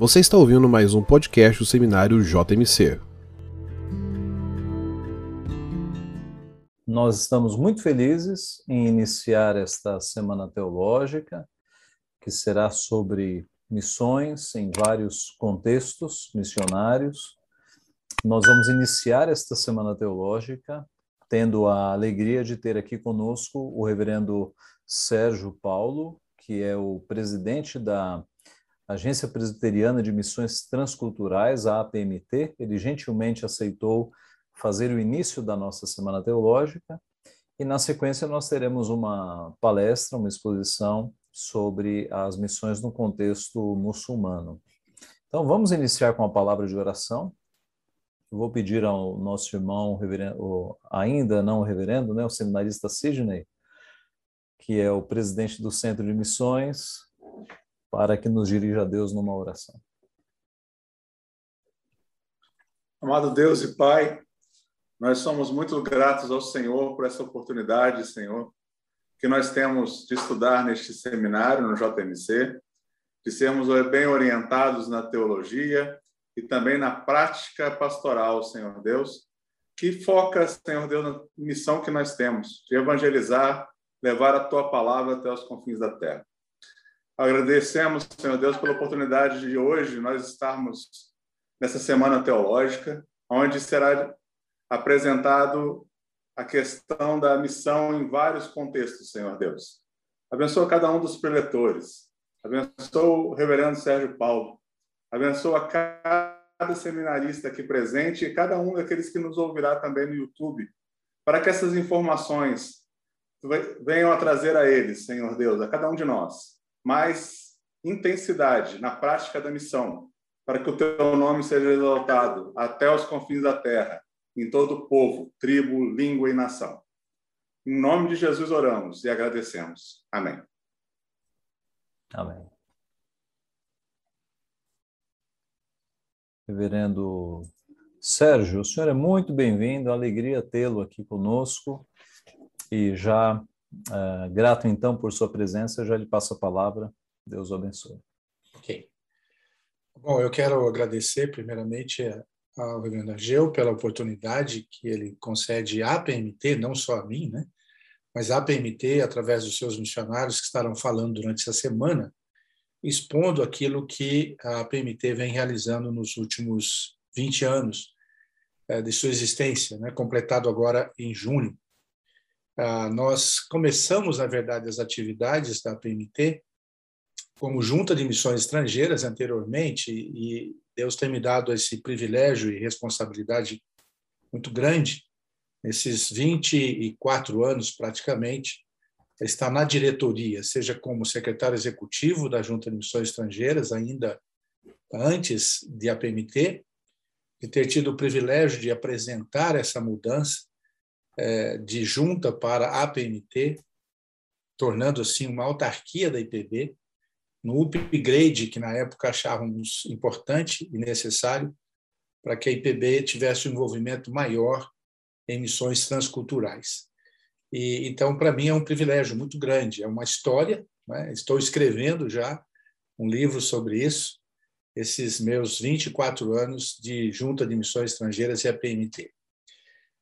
Você está ouvindo mais um podcast do Seminário JMC. Nós estamos muito felizes em iniciar esta semana teológica, que será sobre missões em vários contextos missionários. Nós vamos iniciar esta semana teológica tendo a alegria de ter aqui conosco o reverendo Sérgio Paulo, que é o presidente da Agência Presbiteriana de Missões Transculturais, a APMT. Ele gentilmente aceitou fazer o início da nossa Semana Teológica e, na sequência, nós teremos uma palestra, uma exposição sobre as missões no contexto muçulmano. Então, vamos iniciar com a palavra de oração. Eu vou pedir ao nosso irmão, reverendo, ainda não reverendo, né, o seminarista Sidney, que é o presidente do Centro de Missões, para que nos dirija Deus numa oração. Amado Deus e Pai, nós somos muito gratos ao Senhor por essa oportunidade, Senhor, que nós temos de estudar neste seminário no JMC, de sermos bem orientados na teologia e também na prática pastoral, Senhor Deus, que foca, Senhor Deus, na missão que nós temos de evangelizar, levar a tua palavra até os confins da terra. Agradecemos, Senhor Deus, pela oportunidade de hoje nós estarmos nessa semana teológica, onde será apresentado a questão da missão em vários contextos, Senhor Deus. Abençoa cada um dos preletores. Abençoa o reverendo Sérgio Paulo. Abençoa cada seminarista aqui presente e cada um daqueles que nos ouvirá também no YouTube, para que essas informações venham a trazer a eles, Senhor Deus, a cada um de nós, mais intensidade na prática da missão, para que o teu nome seja exaltado até os confins da terra, em todo o povo, tribo, língua e nação. Em nome de Jesus oramos e agradecemos. Amém. Amém. Reverendo Sérgio, o senhor é muito bem-vindo, alegria tê-lo aqui conosco e já Uh, grato então por sua presença, eu já lhe passo a palavra. Deus o abençoe. Ok. Bom, eu quero agradecer primeiramente ao reverendo Ageu pela oportunidade que ele concede à PMT, não só a mim, né? mas à PMT, através dos seus missionários que estarão falando durante essa semana, expondo aquilo que a PMT vem realizando nos últimos 20 anos eh, de sua existência, né? completado agora em junho. Ah, nós começamos, na verdade, as atividades da PMT como junta de missões estrangeiras anteriormente, e Deus tem me dado esse privilégio e responsabilidade muito grande, nesses 24 anos praticamente, está na diretoria, seja como secretário executivo da Junta de Missões Estrangeiras, ainda antes de a PMT, e ter tido o privilégio de apresentar essa mudança de junta para a APMT, tornando assim uma autarquia da IPB, no upgrade que na época achávamos importante e necessário para que a IPB tivesse um envolvimento maior em missões transculturais. E então para mim é um privilégio muito grande, é uma história. Né? Estou escrevendo já um livro sobre isso, esses meus 24 anos de Junta de Missões Estrangeiras e a PMT.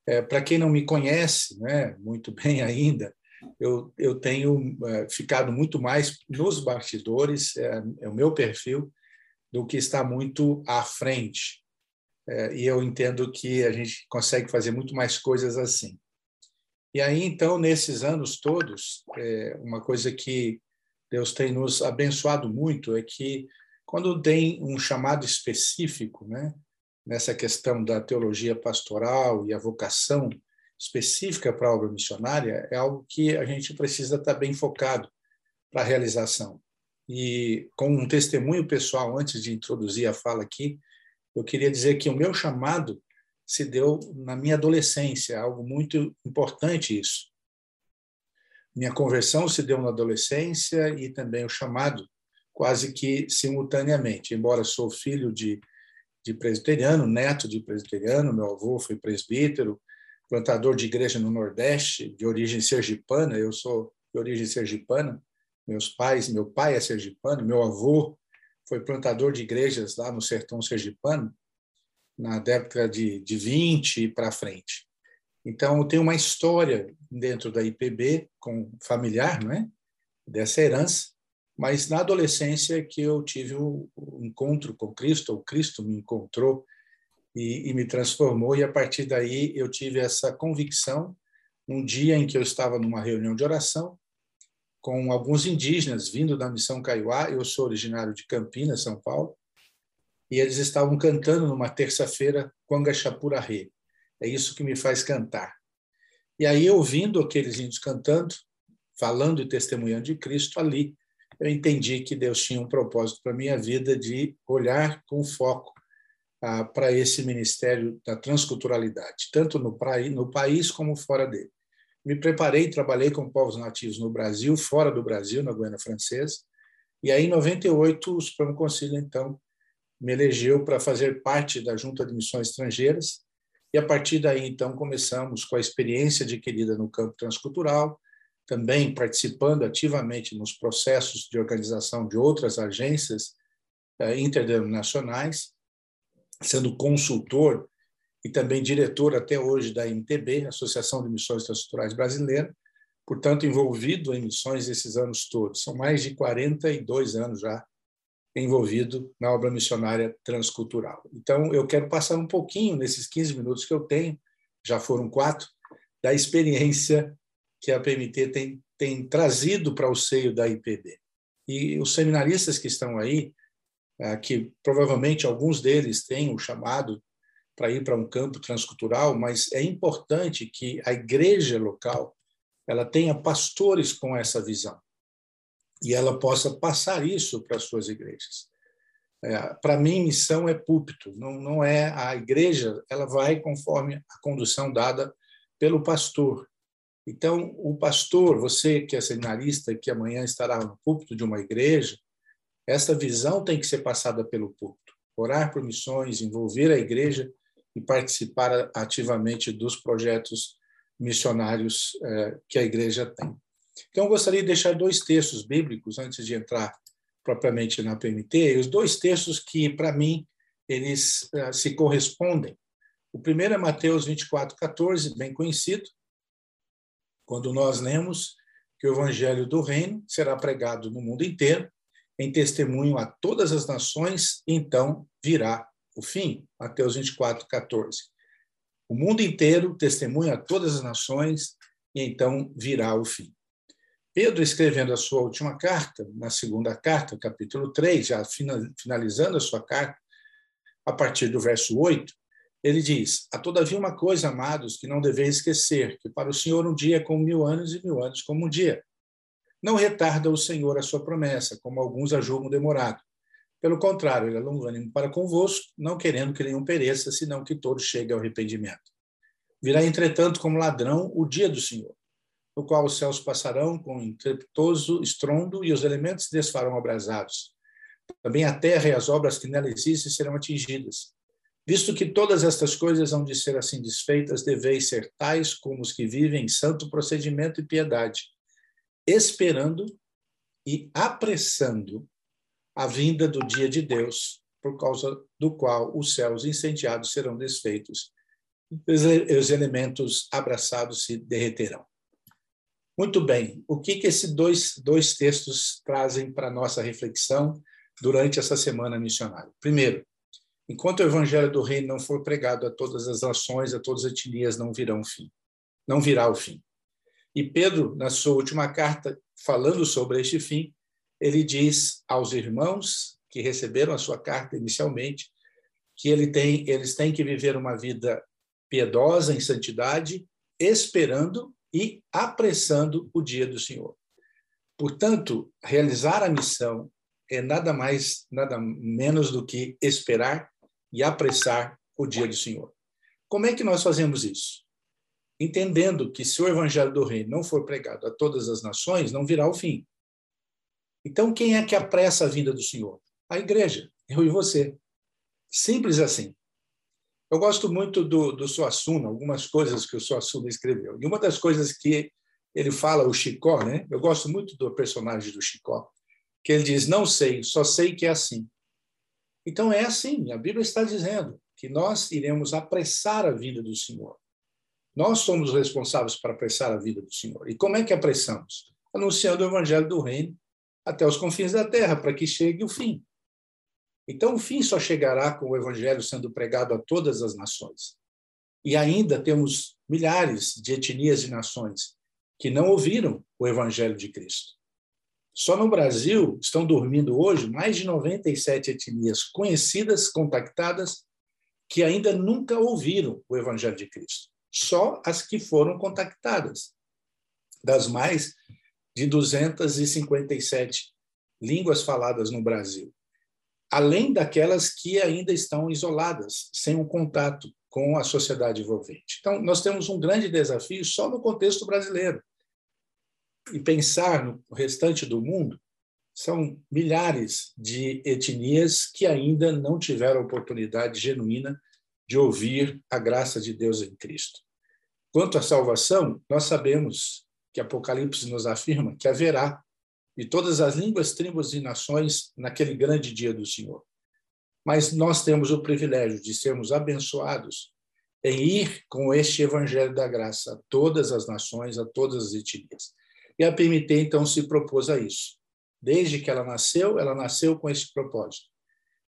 É, Para quem não me conhece né, muito bem ainda, eu, eu tenho é, ficado muito mais nos bastidores, é, é, o meu perfil, do que está muito à frente. É, e eu entendo que a gente consegue fazer muito mais coisas assim. E aí, então, nesses anos todos, é, uma coisa que Deus tem nos abençoado muito é que, quando tem um chamado específico, né, nessa questão da teologia pastoral e a vocação específica para a obra missionária é algo que a gente precisa estar bem focado para a realização. E com um testemunho pessoal, antes de introduzir a fala aqui, eu queria dizer que o meu chamado se deu na minha adolescência, algo muito importante isso. Minha conversão se deu na adolescência e também o chamado quase que simultaneamente. Embora sou filho de de presbiteriano, neto de presbiteriano, meu avô foi presbítero, plantador de igreja no Nordeste, de origem sergipana, eu sou de origem sergipana, meus pais, meu pai é sergipano, meu avô foi plantador de igrejas lá no sertão sergipano, na década de, de 20 para frente. Então, tem uma história dentro da IPB com familiar, não é? Dessa herança, mas na adolescência que eu tive o, o encontro com Cristo, ou Cristo me encontrou e, e, me transformou, e a partir daí eu tive essa convicção, um dia em que eu estava numa reunião de oração, com alguns indígenas vindo da missão Caiuá, eu sou originário de Campinas, São Paulo, e eles estavam cantando numa terça-feira Quanga Chapuraré. É isso que me faz cantar. E aí, ouvindo aqueles índios cantando, falando e testemunhando de Cristo ali, eu entendi que Deus tinha um propósito para a minha vida de olhar com foco ah, para esse ministério da transculturalidade, tanto no, no país como fora dele. Me preparei, trabalhei com povos nativos no Brasil, fora do Brasil, na Guiana Francesa, e aí, em 98, o Supremo Conselho, então, me elegeu para fazer parte da Junta de Missões Estrangeiras, e a partir daí, então, começamos com a experiência adquirida no campo transcultural, também participando ativamente nos processos de organização de outras agências eh, interdenominacionais, sendo consultor e também diretor até hoje da MTB, Associação de Missões Transculturais Brasileira, portanto, envolvido em missões esses anos todos. São mais de 42 anos já envolvido na obra missionária transcultural. Então, eu quero passar um pouquinho, nesses 15 minutos que eu tenho, já foram quatro, da experiência que a PMT tem, tem trazido para o seio da IPB. E os seminaristas que estão aí, ah, que provavelmente alguns deles têm o chamado para ir para um campo transcultural, mas é importante que a igreja local ela tenha pastores com essa visão e ela possa passar isso para as suas igrejas. É, para mim, missão é púlpito, não, não é a igreja, ela vai conforme a condução dada pelo pastor. Então, o pastor, você que é seminarista, que amanhã estará no púlpito de uma igreja, essa visão tem que ser passada pelo púlpito. Orar por missões, envolver a igreja e participar ativamente dos projetos missionários é, que a igreja tem. Então, eu gostaria de deixar dois textos bíblicos antes de entrar propriamente na PMT, os dois textos que, para mim, eles uh, se correspondem. O primeiro é Mateus 24, 14, bem conhecido, quando nós lemos que o evangelho do reino será pregado no mundo inteiro, em testemunho a todas as nações, então virá o fim. Mateus 24, 14. O mundo inteiro testemunha a todas as nações, e então virá o fim. Pedro, escrevendo a sua última carta, na segunda carta, capítulo 3, já finalizando a sua carta, a partir do verso 8, ele diz: Há todavia uma coisa, amados, que não deveis esquecer, que para o Senhor um dia é como mil anos e mil anos como um dia. Não retarda o Senhor a sua promessa, como alguns a julgam demorado. Pelo contrário, ele é longânimo para convosco, não querendo que nenhum pereça, senão que todos cheguem ao arrependimento. Virá, entretanto, como ladrão o dia do Senhor no qual os céus passarão com estrepitoso estrondo e os elementos desfarão abrasados. Também a terra e as obras que nela existem serão atingidas. Visto que todas estas coisas hão de ser assim desfeitas, deveis ser tais como os que vivem em santo procedimento e piedade, esperando e apressando a vinda do dia de Deus, por causa do qual os céus incendiados serão desfeitos, os elementos abraçados se derreterão. Muito bem, o que, que esses dois, dois textos trazem para nossa reflexão durante essa semana missionária? Primeiro, enquanto o evangelho do reino não for pregado a todas as nações, a todas as etnias, não virá o fim. Não virá o fim. E Pedro, na sua última carta, falando sobre este fim, ele diz aos irmãos que receberam a sua carta inicialmente que ele tem, eles têm que viver uma vida piedosa em santidade, esperando e apressando o dia do Senhor. Portanto, realizar a missão é nada mais, nada menos do que esperar e apressar o dia do Senhor. Como é que nós fazemos isso? Entendendo que se o evangelho do reino não for pregado a todas as nações, não virá o fim. Então, quem é que apressa a vinda do Senhor? A igreja, eu e você. Simples assim. Eu gosto muito do, do Suassuna, algumas coisas que o Suassuna escreveu. E uma das coisas que ele fala, o Chicó, né? eu gosto muito do personagem do Chicó, que ele diz: Não sei, só sei que é assim. Então é assim, a Bíblia está dizendo que nós iremos apressar a vida do Senhor. Nós somos responsáveis para apressar a vida do Senhor. E como é que apressamos? Anunciando o evangelho do reino até os confins da terra, para que chegue o fim. Então, o fim só chegará com o evangelho sendo pregado a todas as nações. E ainda temos milhares de etnias e nações que não ouviram o evangelho de Cristo. Só no Brasil estão dormindo hoje mais de 97 etnias conhecidas, contactadas, que ainda nunca ouviram o evangelho de Cristo. Só as que foram contactadas. Das mais de 257 línguas faladas no Brasil. Além daquelas que ainda estão isoladas, sem um contato com a sociedade envolvente. Então, nós temos um grande desafio só no contexto brasileiro. E pensar no restante do mundo, são milhares de etnias que ainda não tiveram oportunidade genuína de ouvir a graça de Deus em Cristo. Quanto à salvação, nós sabemos que Apocalipse nos afirma que haverá de todas as línguas, tribos e nações naquele grande dia do Senhor mas nós temos o privilégio de sermos abençoados em ir com este evangelho da graça a todas as nações, a todas as etnias. E a PMT então se propôs a isso. Desde que ela nasceu, ela nasceu com esse propósito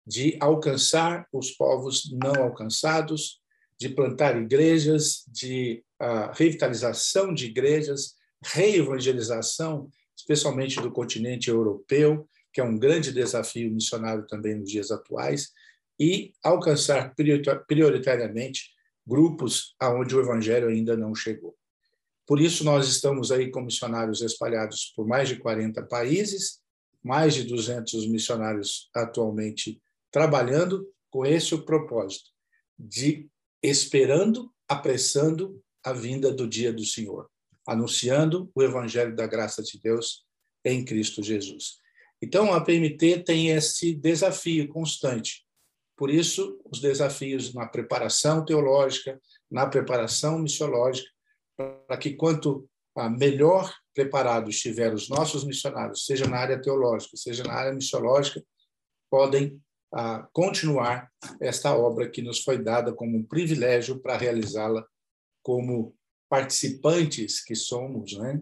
de alcançar os povos não alcançados, de plantar igrejas, de uh, revitalização de igrejas, reevangelização, especialmente do continente europeu, que é um grande desafio missionário também nos dias atuais, e alcançar prioritariamente grupos aonde o evangelho ainda não chegou. Por isso nós estamos aí com missionários espalhados por mais de 40 países, mais de 200 missionários atualmente trabalhando com esse o propósito de esperando, apressando a vinda do dia do Senhor, anunciando o evangelho da graça de Deus em Cristo Jesus. Então, a PMT tem esse desafio constante. Por isso, os desafios na preparação teológica, na preparação missiológica, para que quanto melhor preparados estiver os nossos missionários, seja na área teológica, seja na área missiológica, podem continuar esta obra que nos foi dada como um privilégio para realizá-la como participantes que somos, né?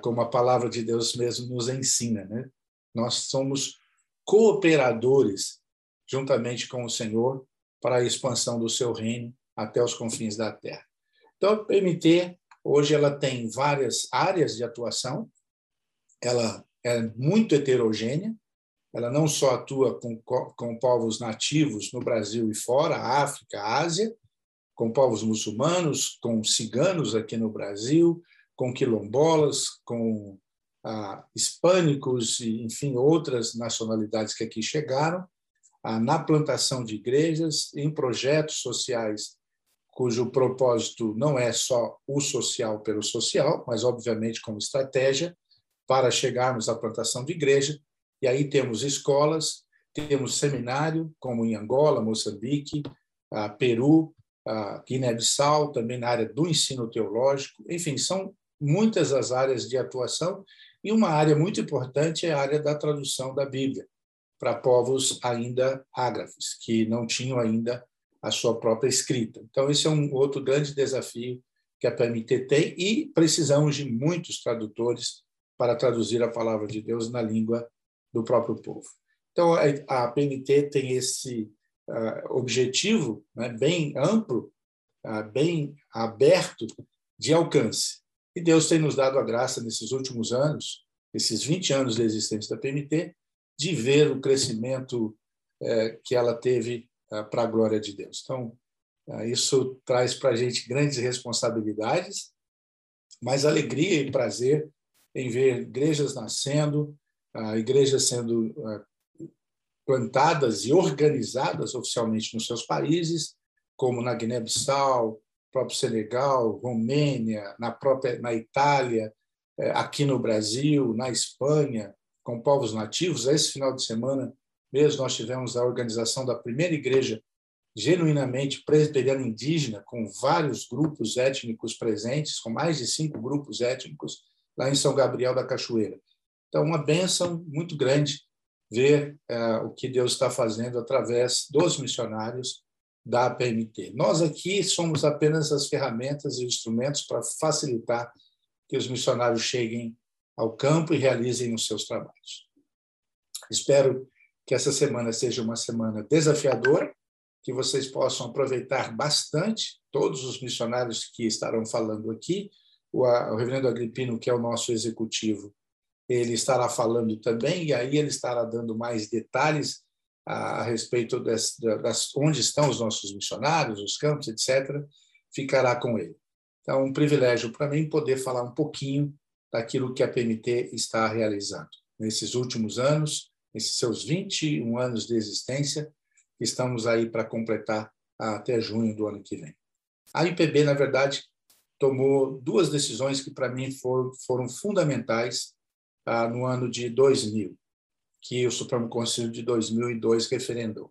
como a palavra de Deus mesmo nos ensina, né? Nós somos cooperadores, juntamente com o Senhor, para a expansão do seu reino até os confins da terra. Então, a PMT, hoje, ela tem várias áreas de atuação, ela é muito heterogênea, ela não só atua com, com povos nativos no Brasil e fora, África, Ásia, com povos muçulmanos, com ciganos aqui no Brasil, com quilombolas, com ah, hispânicos e, enfim, outras nacionalidades que aqui chegaram, ah, na plantação de igrejas, em projetos sociais cujo propósito não é só o social pelo social, mas, obviamente, como estratégia para chegarmos à plantação de igreja. E aí temos escolas, temos seminário, como em Angola, Moçambique, Peru, Guiné-Bissau, também na área do ensino teológico. Enfim, são muitas as áreas de atuação e uma área muito importante é a área da tradução da Bíblia para povos ainda ágrafes, que não tinham ainda a sua própria escrita. Então, esse é um outro grande desafio que a PMT tem e precisamos de muitos tradutores para traduzir a palavra de Deus na língua do próprio povo. Então, a PMT tem esse uh, objetivo né, bem amplo, uh, bem aberto de alcance. E Deus tem nos dado a graça nesses últimos anos, esses 20 anos de existência da PMT, de ver o crescimento é, que ela teve para a glória de Deus. Então, é, isso traz para a gente grandes responsabilidades, mas alegria e prazer em ver igrejas nascendo, igrejas sendo plantadas e organizadas oficialmente nos seus países, como na Guiné-Bissau, próprio Senegal, Romênia, na própria na Itália, eh, aqui no Brasil, na Espanha, com povos nativos. Esse final de semana mesmo nós tivemos a organização da primeira igreja genuinamente presbiteriana indígena, com vários grupos étnicos presentes, com mais de cinco grupos étnicos, lá em São Gabriel da Cachoeira. Então, uma bênção muito grande ver uh, o que Deus está fazendo através dos missionários da PMT. Nós aqui somos apenas as ferramentas e instrumentos para facilitar que os missionários cheguem ao campo e realizem os seus trabalhos. Espero que essa semana seja uma semana desafiadora, que vocês possam aproveitar bastante todos os missionários que estarão falando aqui. O, o reverendo Agripino, que é o nosso executivo, ele estará falando também, e aí ele estará dando mais detalhes a, a respeito das, das, onde estão os nossos missionários, os campos, etc., ficará com ele. Então, um privilégio para mim poder falar um pouquinho daquilo que a PMT está realizando nesses últimos anos, nesses seus 21 anos de existência, que estamos aí para completar até junho do ano que vem. A IPB, na verdade, tomou duas decisões que para mim foram, foram fundamentais ah, no ano de 2000 que o Supremo Conselho de 2002 referendou,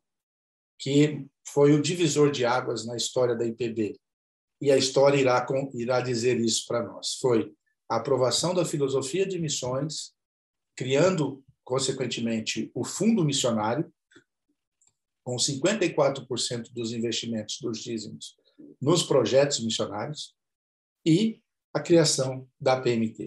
que foi o divisor de águas na história da IPB. E a história irá, irá dizer isso para nós. Foi a aprovação da filosofia de missões, criando, consequentemente, o Fundo Missionário, com 54% dos investimentos dos dízimos nos projetos missionários, e a criação da PMT.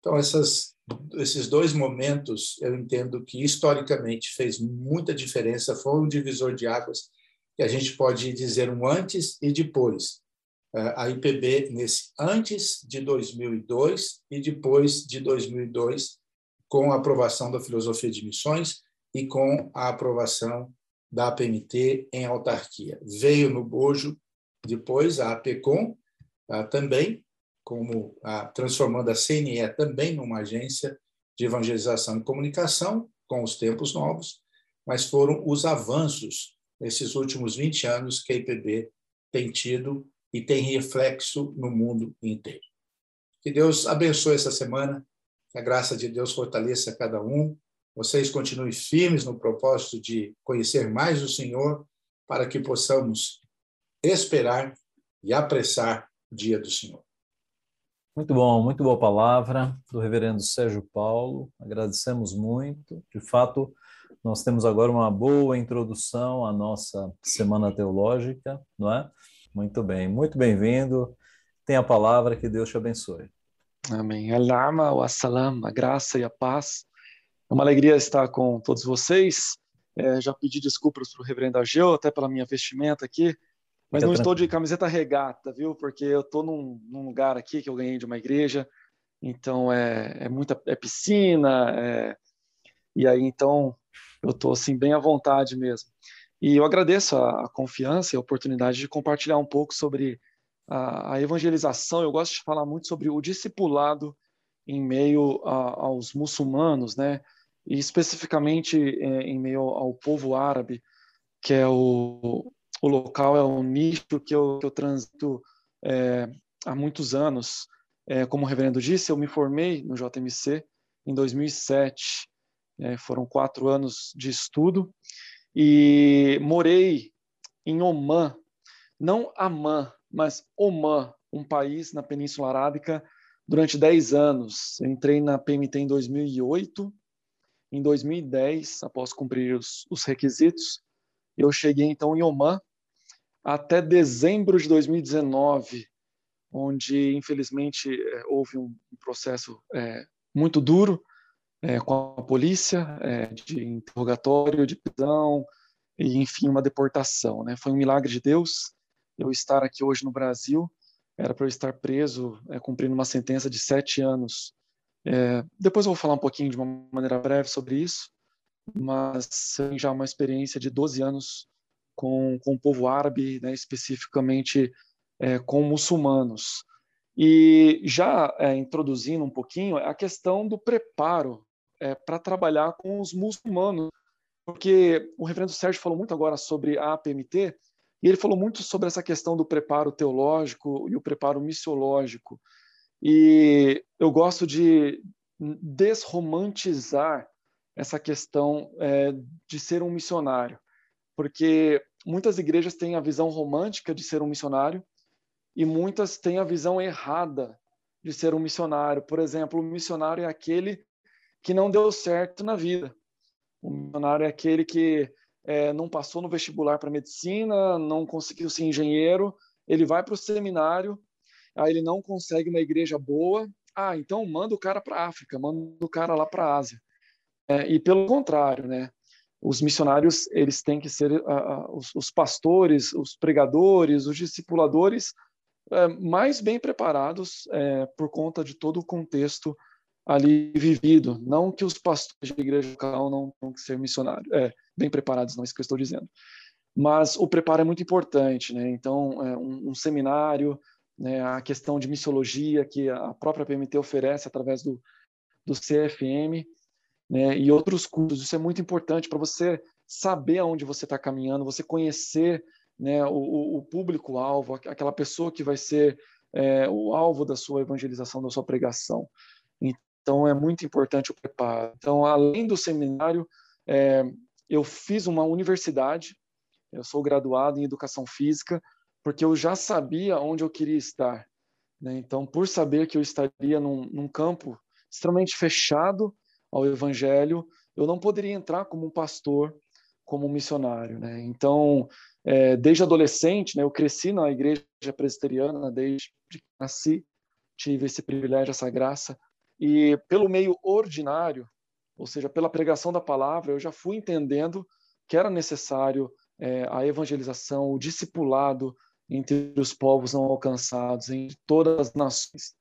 Então, essas esses dois momentos, eu entendo que historicamente fez muita diferença, foi um divisor de águas, que a gente pode dizer um antes e depois. É, a IPB nesse antes de 2002 e depois de 2002, com a aprovação da filosofia de missões e com a aprovação da APMT em autarquia. Veio no bojo depois a APECOM ah, também, como a, transformando a CNE também numa agência de evangelização e comunicação com os tempos novos, mas foram os avanços nesses últimos 20 anos que a IPB tem tido e tem reflexo no mundo inteiro. Que Deus abençoe essa semana, que a graça de Deus fortaleça cada um, vocês continuem firmes no propósito de conhecer mais o Senhor, para que possamos esperar e apressar o dia do Senhor. Muito bom, muito boa palavra do reverendo Sérgio Paulo. Agradecemos muito. De fato, nós temos agora uma boa introdução à nossa semana teológica, não é? Muito bem, muito bem-vindo. Tem a palavra, que Deus te abençoe. Amém. Alama, o assalam, a graça e a paz. É uma alegria estar com todos vocês. É, já pedi desculpas para o reverendo Ageu, até pela minha vestimenta aqui. Mas não estou de camiseta regata, viu? Porque eu estou num, num, lugar aqui que eu ganhei de uma igreja, então é, é muita é piscina, é, e aí então eu estou assim bem à vontade mesmo. E eu agradeço a, a, confiança e a oportunidade de compartilhar um pouco sobre a, a, evangelização. Eu gosto de falar muito sobre o discipulado em meio a, aos muçulmanos, né? E especificamente é, em meio ao povo árabe, que é o, o local é um nicho que eu, que eu transito é, há muitos anos. É, como o reverendo disse, eu me formei no JMC em 2007. É, foram quatro anos de estudo e morei em Oman, não Amman, mas Oman, um país na Península Arábica, durante dez anos. Eu entrei na PMT em 2008. Em 2010, após cumprir os, os requisitos, eu cheguei então em Oman até dezembro de 2019, onde infelizmente é, houve um processo é, muito duro é, com a polícia, é, de interrogatório, de prisão e enfim uma deportação. Né? Foi um milagre de Deus eu estar aqui hoje no Brasil. Era para eu estar preso, é, cumprindo uma sentença de sete anos. É, depois eu vou falar um pouquinho de uma maneira breve sobre isso, mas já uma experiência de 12 anos com, com o povo árabe, né, especificamente é, com muçulmanos. E já é, introduzindo um pouquinho a questão do preparo é, para trabalhar com os muçulmanos, porque o reverendo Sérgio falou muito agora sobre a APMT, e ele falou muito sobre essa questão do preparo teológico e o preparo missiológico. E eu gosto de desromantizar essa questão é, de ser um missionário porque muitas igrejas têm a visão romântica de ser um missionário e muitas têm a visão errada de ser um missionário. Por exemplo, o missionário é aquele que não deu certo na vida. O missionário é aquele que é, não passou no vestibular para medicina, não conseguiu ser engenheiro, ele vai para o seminário, aí ele não consegue uma igreja boa, ah, então manda o cara para a África, manda o cara lá para a Ásia. É, e pelo contrário, né? Os missionários eles têm que ser uh, os, os, pastores, os pregadores, os discipuladores uh, mais bem preparados é, por conta de todo o contexto ali vivido. Não que os pastores de igreja local não tenham que ser missionários, é, bem preparados, não é isso que eu estou dizendo. Mas o preparo é muito importante, né? Então, é, um, um, seminário, né, a questão de missiologia que a própria PMT oferece através do, do CFM, né, e outros cursos. Isso é muito importante para você saber aonde você está caminhando, você conhecer né, o, o público-alvo, aquela pessoa que vai ser é, o alvo da sua evangelização, da sua pregação. Então, é muito importante o preparo. Então, além do seminário, é, eu fiz uma universidade, eu sou graduado em educação física, porque eu já sabia onde eu queria estar. Né? Então, por saber que eu estaria num, num campo extremamente fechado ao evangelho, eu não poderia entrar como um pastor, como um missionário. Né? Então, é, desde adolescente, né, eu cresci na igreja presbiteriana, desde que nasci, tive esse privilégio, essa graça, e pelo meio ordinário, ou seja, pela pregação da palavra, eu já fui entendendo que era necessário é, a evangelização, o discipulado entre os povos não alcançados, em todas as nações.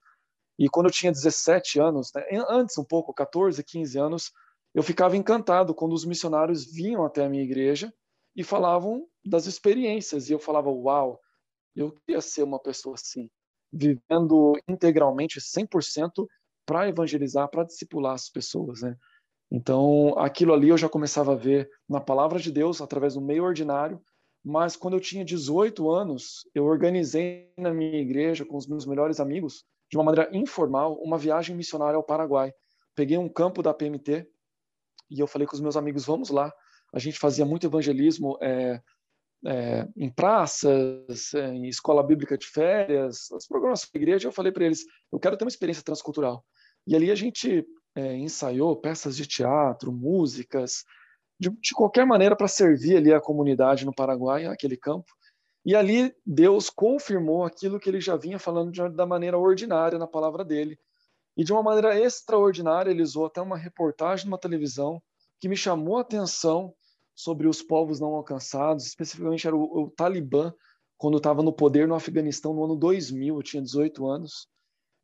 E quando eu tinha 17 anos, né, antes um pouco, 14, 15 anos, eu ficava encantado quando os missionários vinham até a minha igreja e falavam das experiências. E eu falava, uau, eu queria ser uma pessoa assim, vivendo integralmente 100% para evangelizar, para discipular as pessoas, né? Então, aquilo ali eu já começava a ver na palavra de Deus, através do meio ordinário, mas quando eu tinha 18 anos, eu organizei na minha igreja, com os meus melhores amigos, de uma maneira informal, uma viagem missionária ao Paraguai. Peguei um campo da PMT e eu falei com os meus amigos, vamos lá. A gente fazia muito evangelismo é, é, em praças, é, em escola bíblica de férias, os programas da igreja. Eu falei para eles, eu quero ter uma experiência transcultural. E ali a gente é, ensaiou peças de teatro, músicas, de, de qualquer maneira para servir ali a comunidade no Paraguai, aquele campo. E ali Deus confirmou aquilo que ele já vinha falando de, da maneira ordinária na palavra dele. E de uma maneira extraordinária, ele usou até uma reportagem numa televisão que me chamou a atenção sobre os povos não alcançados, especificamente era o, o Talibã, quando estava no poder no Afeganistão no ano 2000, eu tinha 18 anos.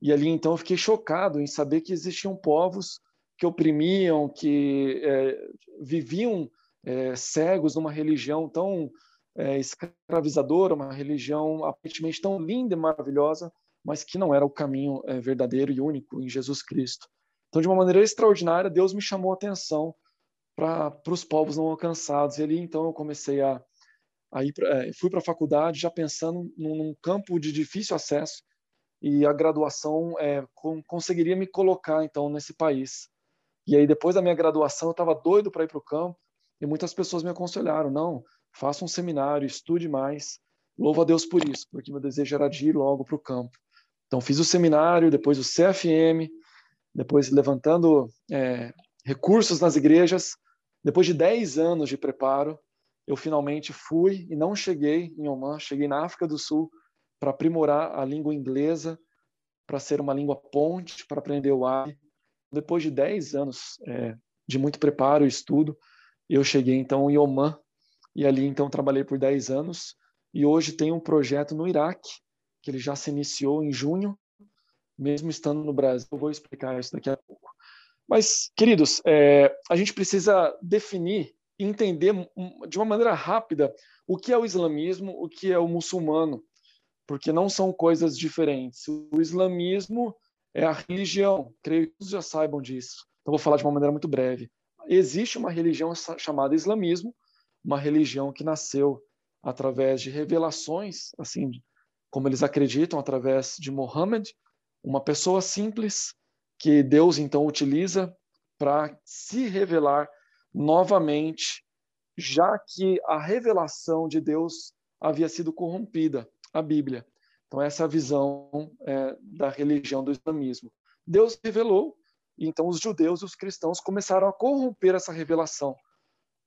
E ali então eu fiquei chocado em saber que existiam povos que oprimiam, que é, viviam é, cegos numa religião tão é, escravizadora, uma religião aparentemente tão linda e maravilhosa, mas que não era o caminho é, verdadeiro e único em Jesus Cristo. Então, de uma maneira extraordinária, Deus me chamou a atenção para os povos não alcançados. E ali, então, eu comecei a, a ir pra, é, fui para a faculdade já pensando num, num, campo de difícil acesso e a graduação é, com, conseguiria me colocar, então, nesse país. E aí, depois da minha graduação, eu estava doido para ir para o campo e muitas pessoas me aconselharam, não, faça um seminário, estude mais. Louvo a Deus por isso, porque meu desejo era de ir logo para o campo. Então, fiz o seminário, depois o CFM, depois levantando é, recursos nas igrejas. Depois de 10 anos de preparo, eu finalmente fui e não cheguei em Oman, cheguei na África do Sul para aprimorar a língua inglesa, para ser uma língua ponte, para aprender o árabe. Depois de 10 anos é, de muito preparo e estudo, eu cheguei então em Oman e ali então trabalhei por 10 anos e hoje tem um projeto no Iraque que ele já se iniciou em junho, mesmo estando no Brasil. Eu vou explicar isso daqui a pouco. Mas, queridos, é, a gente precisa definir e entender de uma maneira rápida o que é o islamismo, o que é o muçulmano, porque não são coisas diferentes. O islamismo é a religião, creio que todos já saibam disso. Então, vou falar de uma maneira muito breve. Existe uma religião chamada islamismo, uma religião que nasceu através de revelações, assim como eles acreditam, através de Mohammed, uma pessoa simples que Deus então utiliza para se revelar novamente, já que a revelação de Deus havia sido corrompida, a Bíblia. Então essa é a visão é, da religião do islamismo. Deus revelou, e então os judeus e os cristãos começaram a corromper essa revelação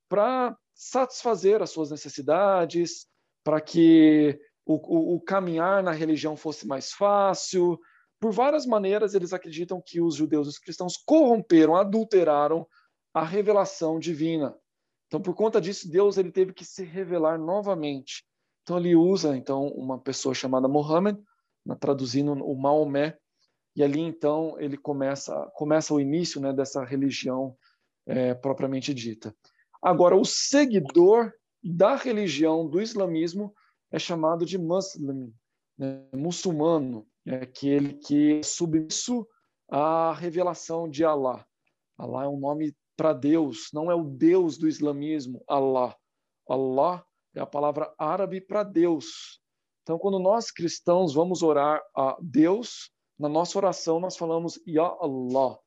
para satisfazer as suas necessidades, para que o, o, o, caminhar na religião fosse mais fácil. Por várias maneiras, eles acreditam que os judeus e os cristãos corromperam, adulteraram a revelação divina. Então, por conta disso, Deus ele teve que se revelar novamente. Então, ele usa então uma pessoa chamada Mohammed, traduzindo o Maomé, e ali então ele começa começa o início né, dessa religião é, propriamente dita. Agora, o seguidor da religião do islamismo é chamado de muslim, né, muçulmano, é aquele que é submisso à revelação de Allah. Allah é um nome para Deus, não é o Deus do islamismo, Allah. Allah é a palavra árabe para Deus. Então, quando nós cristãos vamos orar a Deus, na nossa oração nós falamos Ya Allah,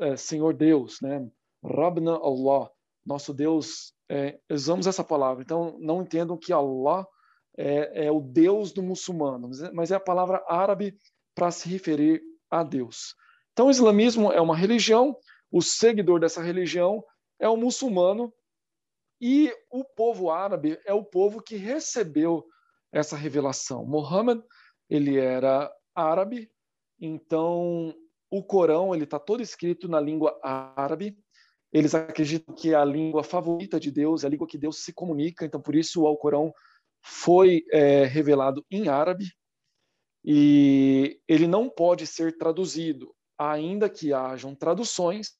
é, Senhor Deus, né? Rabna Allah, nosso Deus. É, usamos essa palavra. Então, não entendam que Allah é, é o Deus do muçulmano, mas é a palavra árabe para se referir a Deus. Então, o islamismo é uma religião, o seguidor dessa religião é o muçulmano, e o povo árabe é o povo que recebeu essa revelação. Muhammad, ele era árabe, então o Corão ele está todo escrito na língua árabe. Eles acreditam que é a língua favorita de Deus, é a língua que Deus se comunica. Então por isso o Alcorão foi é, revelado em árabe e ele não pode ser traduzido, ainda que hajam traduções.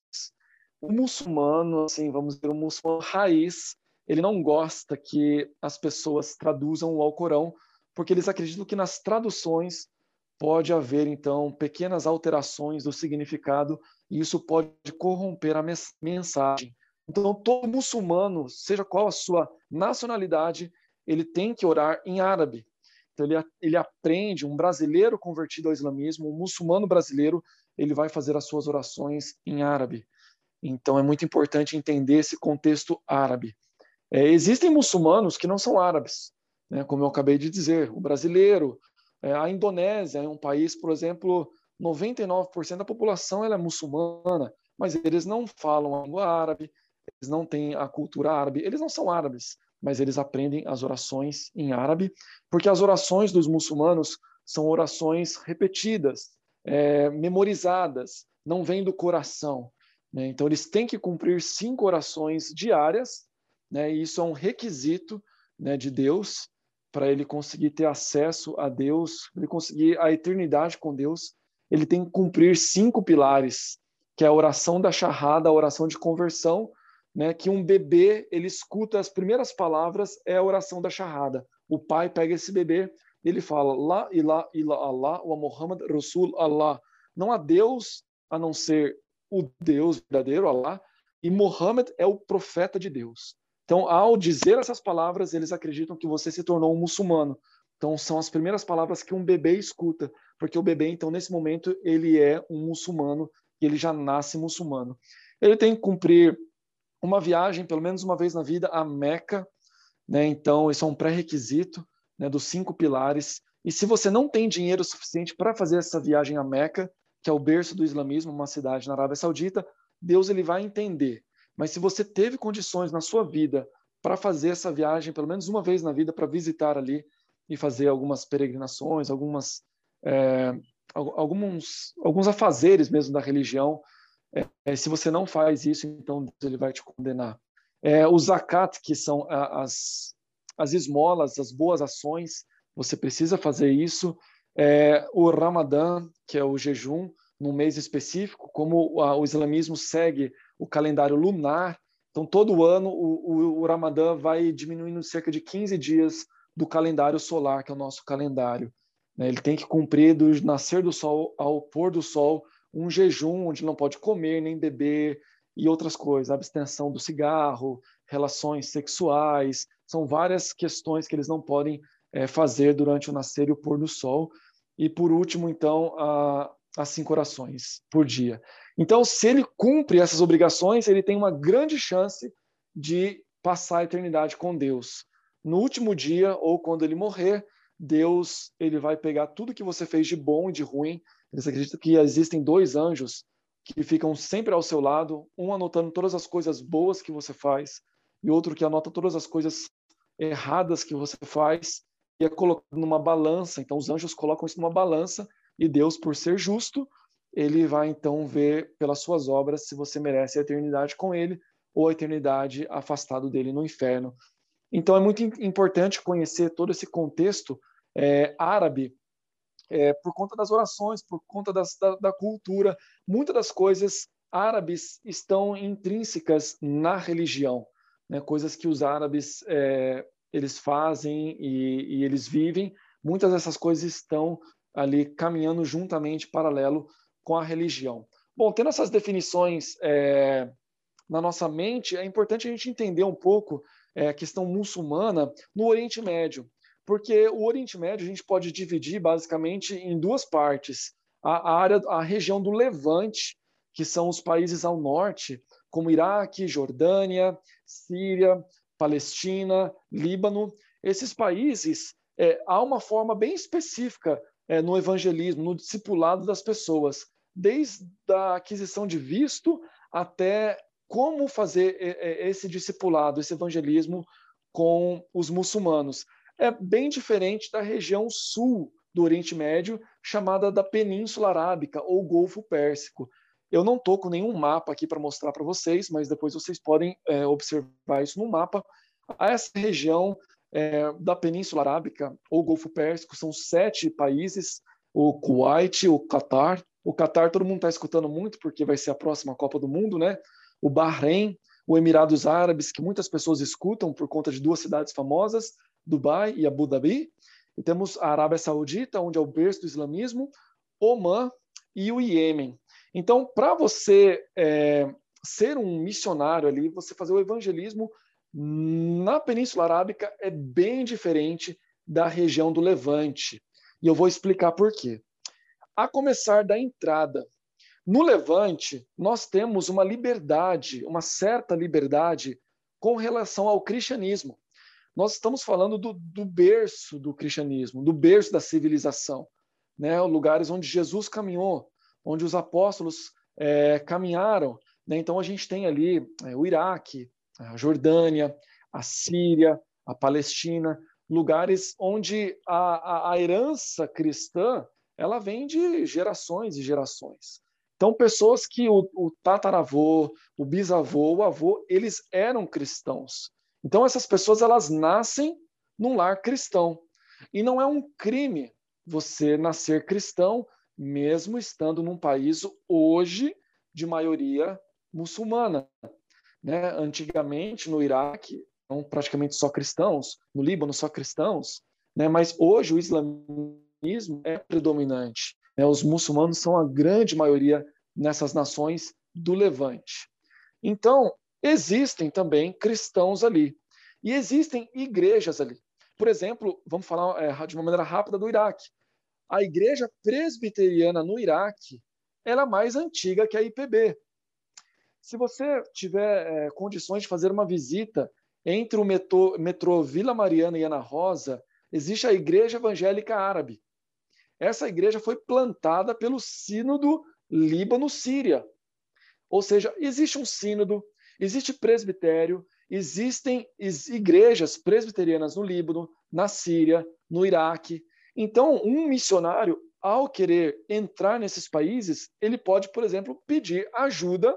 O muçulmano, assim, vamos dizer, o muçulmano raiz, ele não gosta que as pessoas traduzam o Alcorão, porque eles acreditam que nas traduções pode haver, então, pequenas alterações do significado e isso pode corromper a mensagem. Então, todo muçulmano, seja qual a sua nacionalidade, ele tem que orar em árabe. Então, ele, ele aprende, um brasileiro convertido ao islamismo, um muçulmano brasileiro, ele vai fazer as suas orações em árabe. Então, é muito importante entender esse contexto árabe. É, existem muçulmanos que não são árabes, né, como eu acabei de dizer. O brasileiro, é, a Indonésia é um país, por exemplo, 99% da população é muçulmana, mas eles não falam a língua árabe, eles não têm a cultura árabe, eles não são árabes, mas eles aprendem as orações em árabe, porque as orações dos muçulmanos são orações repetidas, é, memorizadas, não vêm do coração. Né? Então, eles têm que cumprir cinco orações diárias, né? e isso é um requisito né, de Deus para ele conseguir ter acesso a Deus, ele conseguir a eternidade com Deus, ele tem que cumprir cinco pilares, que é a oração da charrada, a oração de conversão, né, que um bebê, ele escuta as primeiras palavras, é a oração da charrada. O pai pega esse bebê, ele fala, La ilaha illa Allah wa Muhammad Rasul Allah. Não há Deus a não ser o Deus verdadeiro, Allah, e Muhammad é o profeta de Deus. Então, ao dizer essas palavras, eles acreditam que você se tornou um muçulmano. Então, são as primeiras palavras que um bebê escuta, porque o bebê, então, nesse momento, ele é um muçulmano e ele já nasce muçulmano. Ele tem que cumprir uma viagem, pelo menos uma vez na vida, a Meca. Né? Então, isso é um pré-requisito né, dos cinco pilares. E se você não tem dinheiro suficiente para fazer essa viagem a Meca, que é o berço do islamismo, uma cidade na Arábia Saudita, Deus ele vai entender mas se você teve condições na sua vida para fazer essa viagem, pelo menos uma vez na vida, para visitar ali e fazer algumas peregrinações, algumas é, alguns alguns afazeres mesmo da religião, é, se você não faz isso, então Deus ele vai te condenar. É, o zakat, que são as as esmolas, as boas ações, você precisa fazer isso. É, o Ramadã, que é o jejum, num mês específico, como o islamismo segue o calendário lunar. Então, todo ano, o, o, o Ramadã vai diminuindo cerca de 15 dias do calendário solar, que é o nosso calendário. Né? Ele tem que cumprir do nascer do sol ao pôr do sol um jejum onde não pode comer nem beber e outras coisas, abstenção do cigarro, relações sexuais, são várias questões que eles não podem é, fazer durante o nascer e o pôr do sol. E por último, então, as cinco orações por dia. Então, se ele cumpre essas obrigações, ele tem uma grande chance de passar a eternidade com Deus. No último dia ou quando ele morrer, Deus ele vai pegar tudo que você fez de bom e de ruim. Eles acreditam que existem dois anjos que ficam sempre ao seu lado, um anotando todas as coisas boas que você faz e outro que anota todas as coisas erradas que você faz é colocado numa balança. Então, os anjos colocam isso numa balança e Deus, por ser justo, ele vai então ver pelas suas obras se você merece a eternidade com ele ou a eternidade afastado dele no inferno. Então, é muito importante conhecer todo esse contexto é, árabe é, por conta das orações, por conta das, da, da cultura. Muitas das coisas árabes estão intrínsecas na religião, né? coisas que os árabes é, eles fazem e, e, eles vivem. Muitas dessas coisas estão ali caminhando juntamente, paralelo com a religião. Bom, tendo essas definições é, na nossa mente, é importante a gente entender um pouco é, a questão muçulmana no Oriente Médio, porque o Oriente Médio a gente pode dividir basicamente em duas partes: a, a área, a região do Levante, que são os países ao norte, como Iraque, Jordânia, Síria, Palestina, Líbano. Esses países, é, há uma forma bem específica é, no evangelismo, no discipulado das pessoas, desde a aquisição de visto até como fazer é, é, esse discipulado, esse evangelismo com os muçulmanos. É bem diferente da região sul do Oriente Médio, chamada da Península Arábica ou Golfo Pérsico. Eu não estou com nenhum mapa aqui para mostrar para vocês, mas depois vocês podem é, observar isso no mapa. Essa região é, da Península Arábica ou Golfo Pérsico são sete países: o Kuwait, o Catar. O Catar todo mundo está escutando muito porque vai ser a próxima Copa do Mundo, né? O Bahrein, o Emirados Árabes, que muitas pessoas escutam por conta de duas cidades famosas, Dubai e Abu Dhabi. E temos a Arábia Saudita, onde é o berço do islamismo, Oman e o Iêmen. Então, para você é, ser um missionário ali, você fazer o evangelismo na Península Arábica é bem diferente da região do Levante. E eu vou explicar por quê. A começar da entrada. No Levante, nós temos uma liberdade, uma certa liberdade com relação ao cristianismo. Nós estamos falando do, do berço do cristianismo, do berço da civilização, né? lugares onde Jesus caminhou, onde os apóstolos é, caminharam. Né? Então a gente tem ali é, o Iraque, a Jordânia, a Síria, a Palestina, lugares onde a, a, a herança cristã ela vem de gerações e gerações. Então, pessoas que o, o, tataravô, o bisavô, o avô, eles eram cristãos. Então, essas pessoas elas nascem num lar cristão. E não é um crime você nascer cristão, mesmo estando num país hoje de maioria muçulmana. Né? Antigamente, no Iraque, são praticamente só cristãos, no Líbano, só cristãos, né? mas hoje o islamismo é predominante. Né? Os muçulmanos são a grande maioria nessas nações do Levante. Então, existem também cristãos ali. E existem igrejas ali. Por exemplo, vamos falar é, de uma maneira rápida do Iraque a igreja presbiteriana no Iraque era mais antiga que a IPB. Se você tiver é, condições de fazer uma visita entre o metrô, metrô Vila Mariana e Ana Rosa, existe a Igreja Evangélica Árabe. Essa igreja foi plantada pelo Sínodo Líbano-Síria. Ou seja, existe um sínodo, existe presbitério, existem igrejas presbiterianas no Líbano, na Síria, no Iraque, então, um missionário, ao querer entrar nesses países, ele pode, por exemplo, pedir ajuda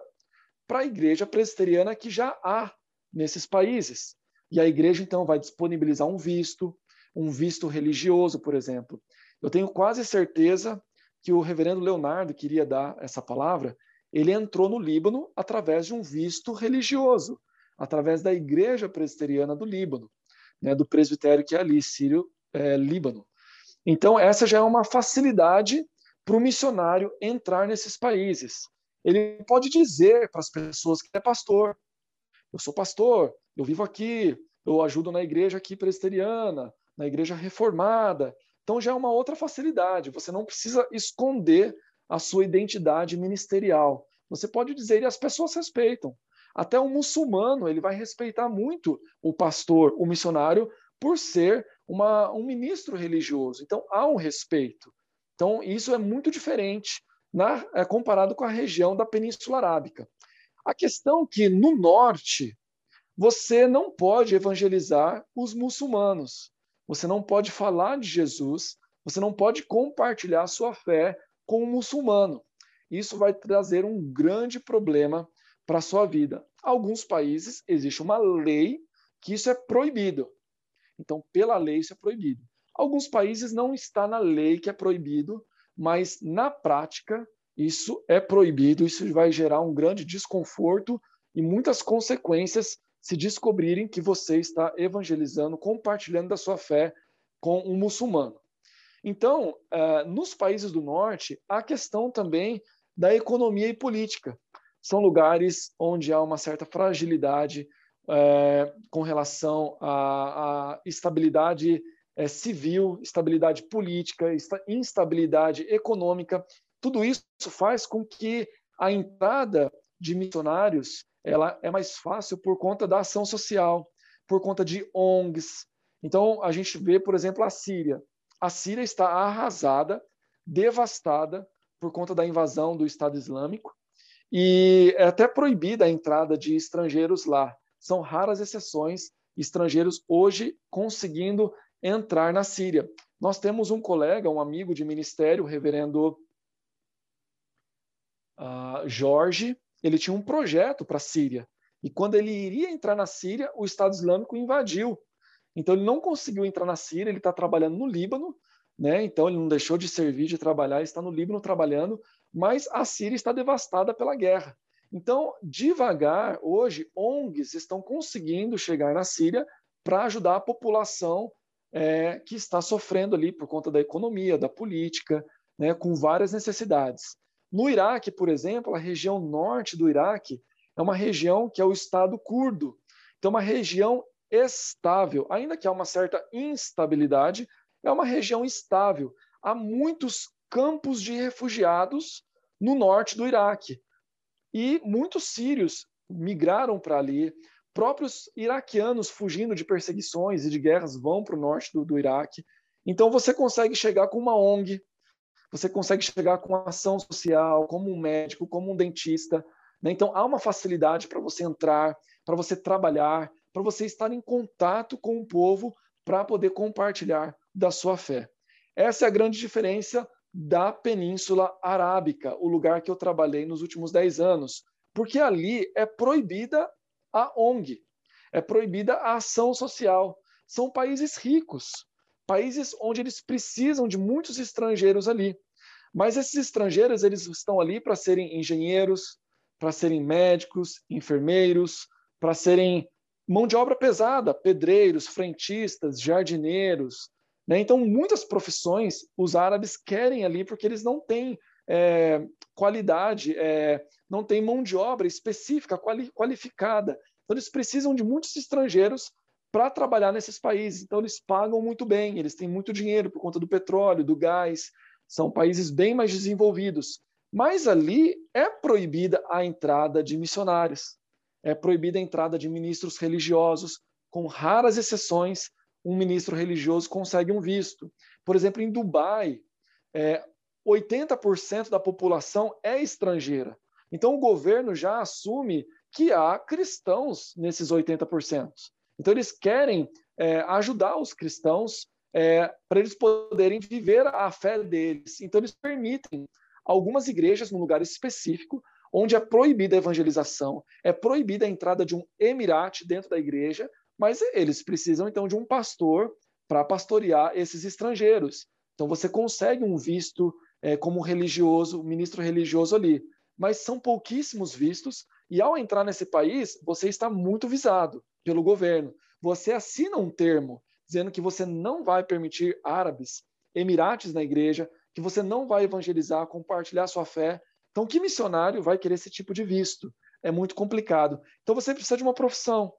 para a igreja presbiteriana que já há nesses países. E a igreja, então, vai disponibilizar um visto, um visto religioso, por exemplo. Eu tenho quase certeza que o reverendo Leonardo queria dar essa palavra. Ele entrou no Líbano através de um visto religioso, através da igreja presbiteriana do Líbano, né, do presbitério que é ali, Sírio, é, Líbano. Então, essa já é uma facilidade para o missionário entrar nesses países. Ele pode dizer para as pessoas que é pastor: eu sou pastor, eu vivo aqui, eu ajudo na igreja aqui presbiteriana, na igreja reformada. Então já é uma outra facilidade. Você não precisa esconder a sua identidade ministerial. Você pode dizer e as pessoas respeitam. Até o muçulmano ele vai respeitar muito o pastor, o missionário, por ser uma, um ministro religioso. Então, há um respeito. Então, isso é muito diferente na, é, comparado com a região da Península Arábica. A questão que no norte você não pode evangelizar os muçulmanos. Você não pode falar de Jesus, você não pode compartilhar sua fé com um muçulmano. Isso vai trazer um grande problema para a sua vida. Alguns países existe uma lei que isso é proibido. Então, pela lei isso é proibido. Alguns países não está na lei que é proibido, mas na prática isso é proibido, isso vai gerar um grande desconforto e muitas consequências se descobrirem que você está evangelizando, compartilhando da sua fé com um muçulmano. Então, uh, nos países do norte, há questão também da economia e política. São lugares onde há uma certa fragilidade uh, com relação à, à estabilidade uh, civil, estabilidade política, instabilidade econômica. Tudo isso faz com que a entrada de missionários ela é mais fácil por conta da ação social, por conta de ONGs. Então, a gente vê, por exemplo, a Síria. A Síria está arrasada, devastada por conta da invasão do Estado Islâmico e é até proibida a entrada de estrangeiros lá. São raras exceções estrangeiros hoje conseguindo entrar na Síria. Nós temos um colega, um amigo de ministério, o reverendo uh, Jorge, ele tinha um projeto para a Síria. E quando ele iria entrar na Síria, o Estado Islâmico invadiu. Então ele não conseguiu entrar na Síria, ele está trabalhando no Líbano, né? Então ele não deixou de servir, de trabalhar, está no Líbano trabalhando, mas a Síria está devastada pela guerra. Então, devagar, hoje, ONGs estão conseguindo chegar na Síria para ajudar a população é, que está sofrendo ali por conta da economia, da política, né, com várias necessidades. No Iraque, por exemplo, a região norte do Iraque é uma região que é o Estado curdo. Então, uma região estável, ainda que há uma certa instabilidade, é uma região estável. Há muitos campos de refugiados no norte do Iraque. E muitos sírios migraram para ali. Próprios iraquianos fugindo de perseguições e de guerras vão para o norte do, do Iraque. Então você consegue chegar com uma ONG, você consegue chegar com ação social, como um médico, como um dentista. Né? Então, há uma facilidade para você entrar, para você trabalhar, para você estar em contato com o povo para poder compartilhar da sua fé. Essa é a grande diferença da Península Arábica, o lugar que eu trabalhei nos últimos 10 anos, porque ali é proibida a ONG, é proibida a ação social. São países ricos, países onde eles precisam de muitos estrangeiros ali. Mas esses estrangeiros, eles estão ali para serem engenheiros, para serem médicos, enfermeiros, para serem mão de obra pesada, pedreiros, frentistas, jardineiros. Né? Então, muitas profissões os árabes querem ali porque eles não têm é, qualidade, é, não têm mão de obra específica, quali qualificada. Então, eles precisam de muitos estrangeiros para trabalhar nesses países. Então, eles pagam muito bem, eles têm muito dinheiro por conta do petróleo, do gás, são países bem mais desenvolvidos. Mas ali é proibida a entrada de missionários, é proibida a entrada de ministros religiosos, com raras exceções, um ministro religioso consegue um visto. Por exemplo, em Dubai, é, 80% da população é estrangeira. Então, o governo já assume que há cristãos nesses 80%. Então, eles querem é, ajudar os cristãos é, para eles poderem viver a fé deles. Então, eles permitem algumas igrejas num lugar específico, onde é proibida a evangelização, é proibida a entrada de um emirate dentro da igreja, mas eles precisam então de um pastor para pastorear esses estrangeiros. Então, você consegue um visto é, como religioso, ministro religioso ali, mas são pouquíssimos vistos, e ao entrar nesse país, você está muito visado pelo governo você assina um termo dizendo que você não vai permitir árabes, emirates na igreja, que você não vai evangelizar, compartilhar sua fé. Então, que missionário vai querer esse tipo de visto? É muito complicado. Então, você precisa de uma profissão.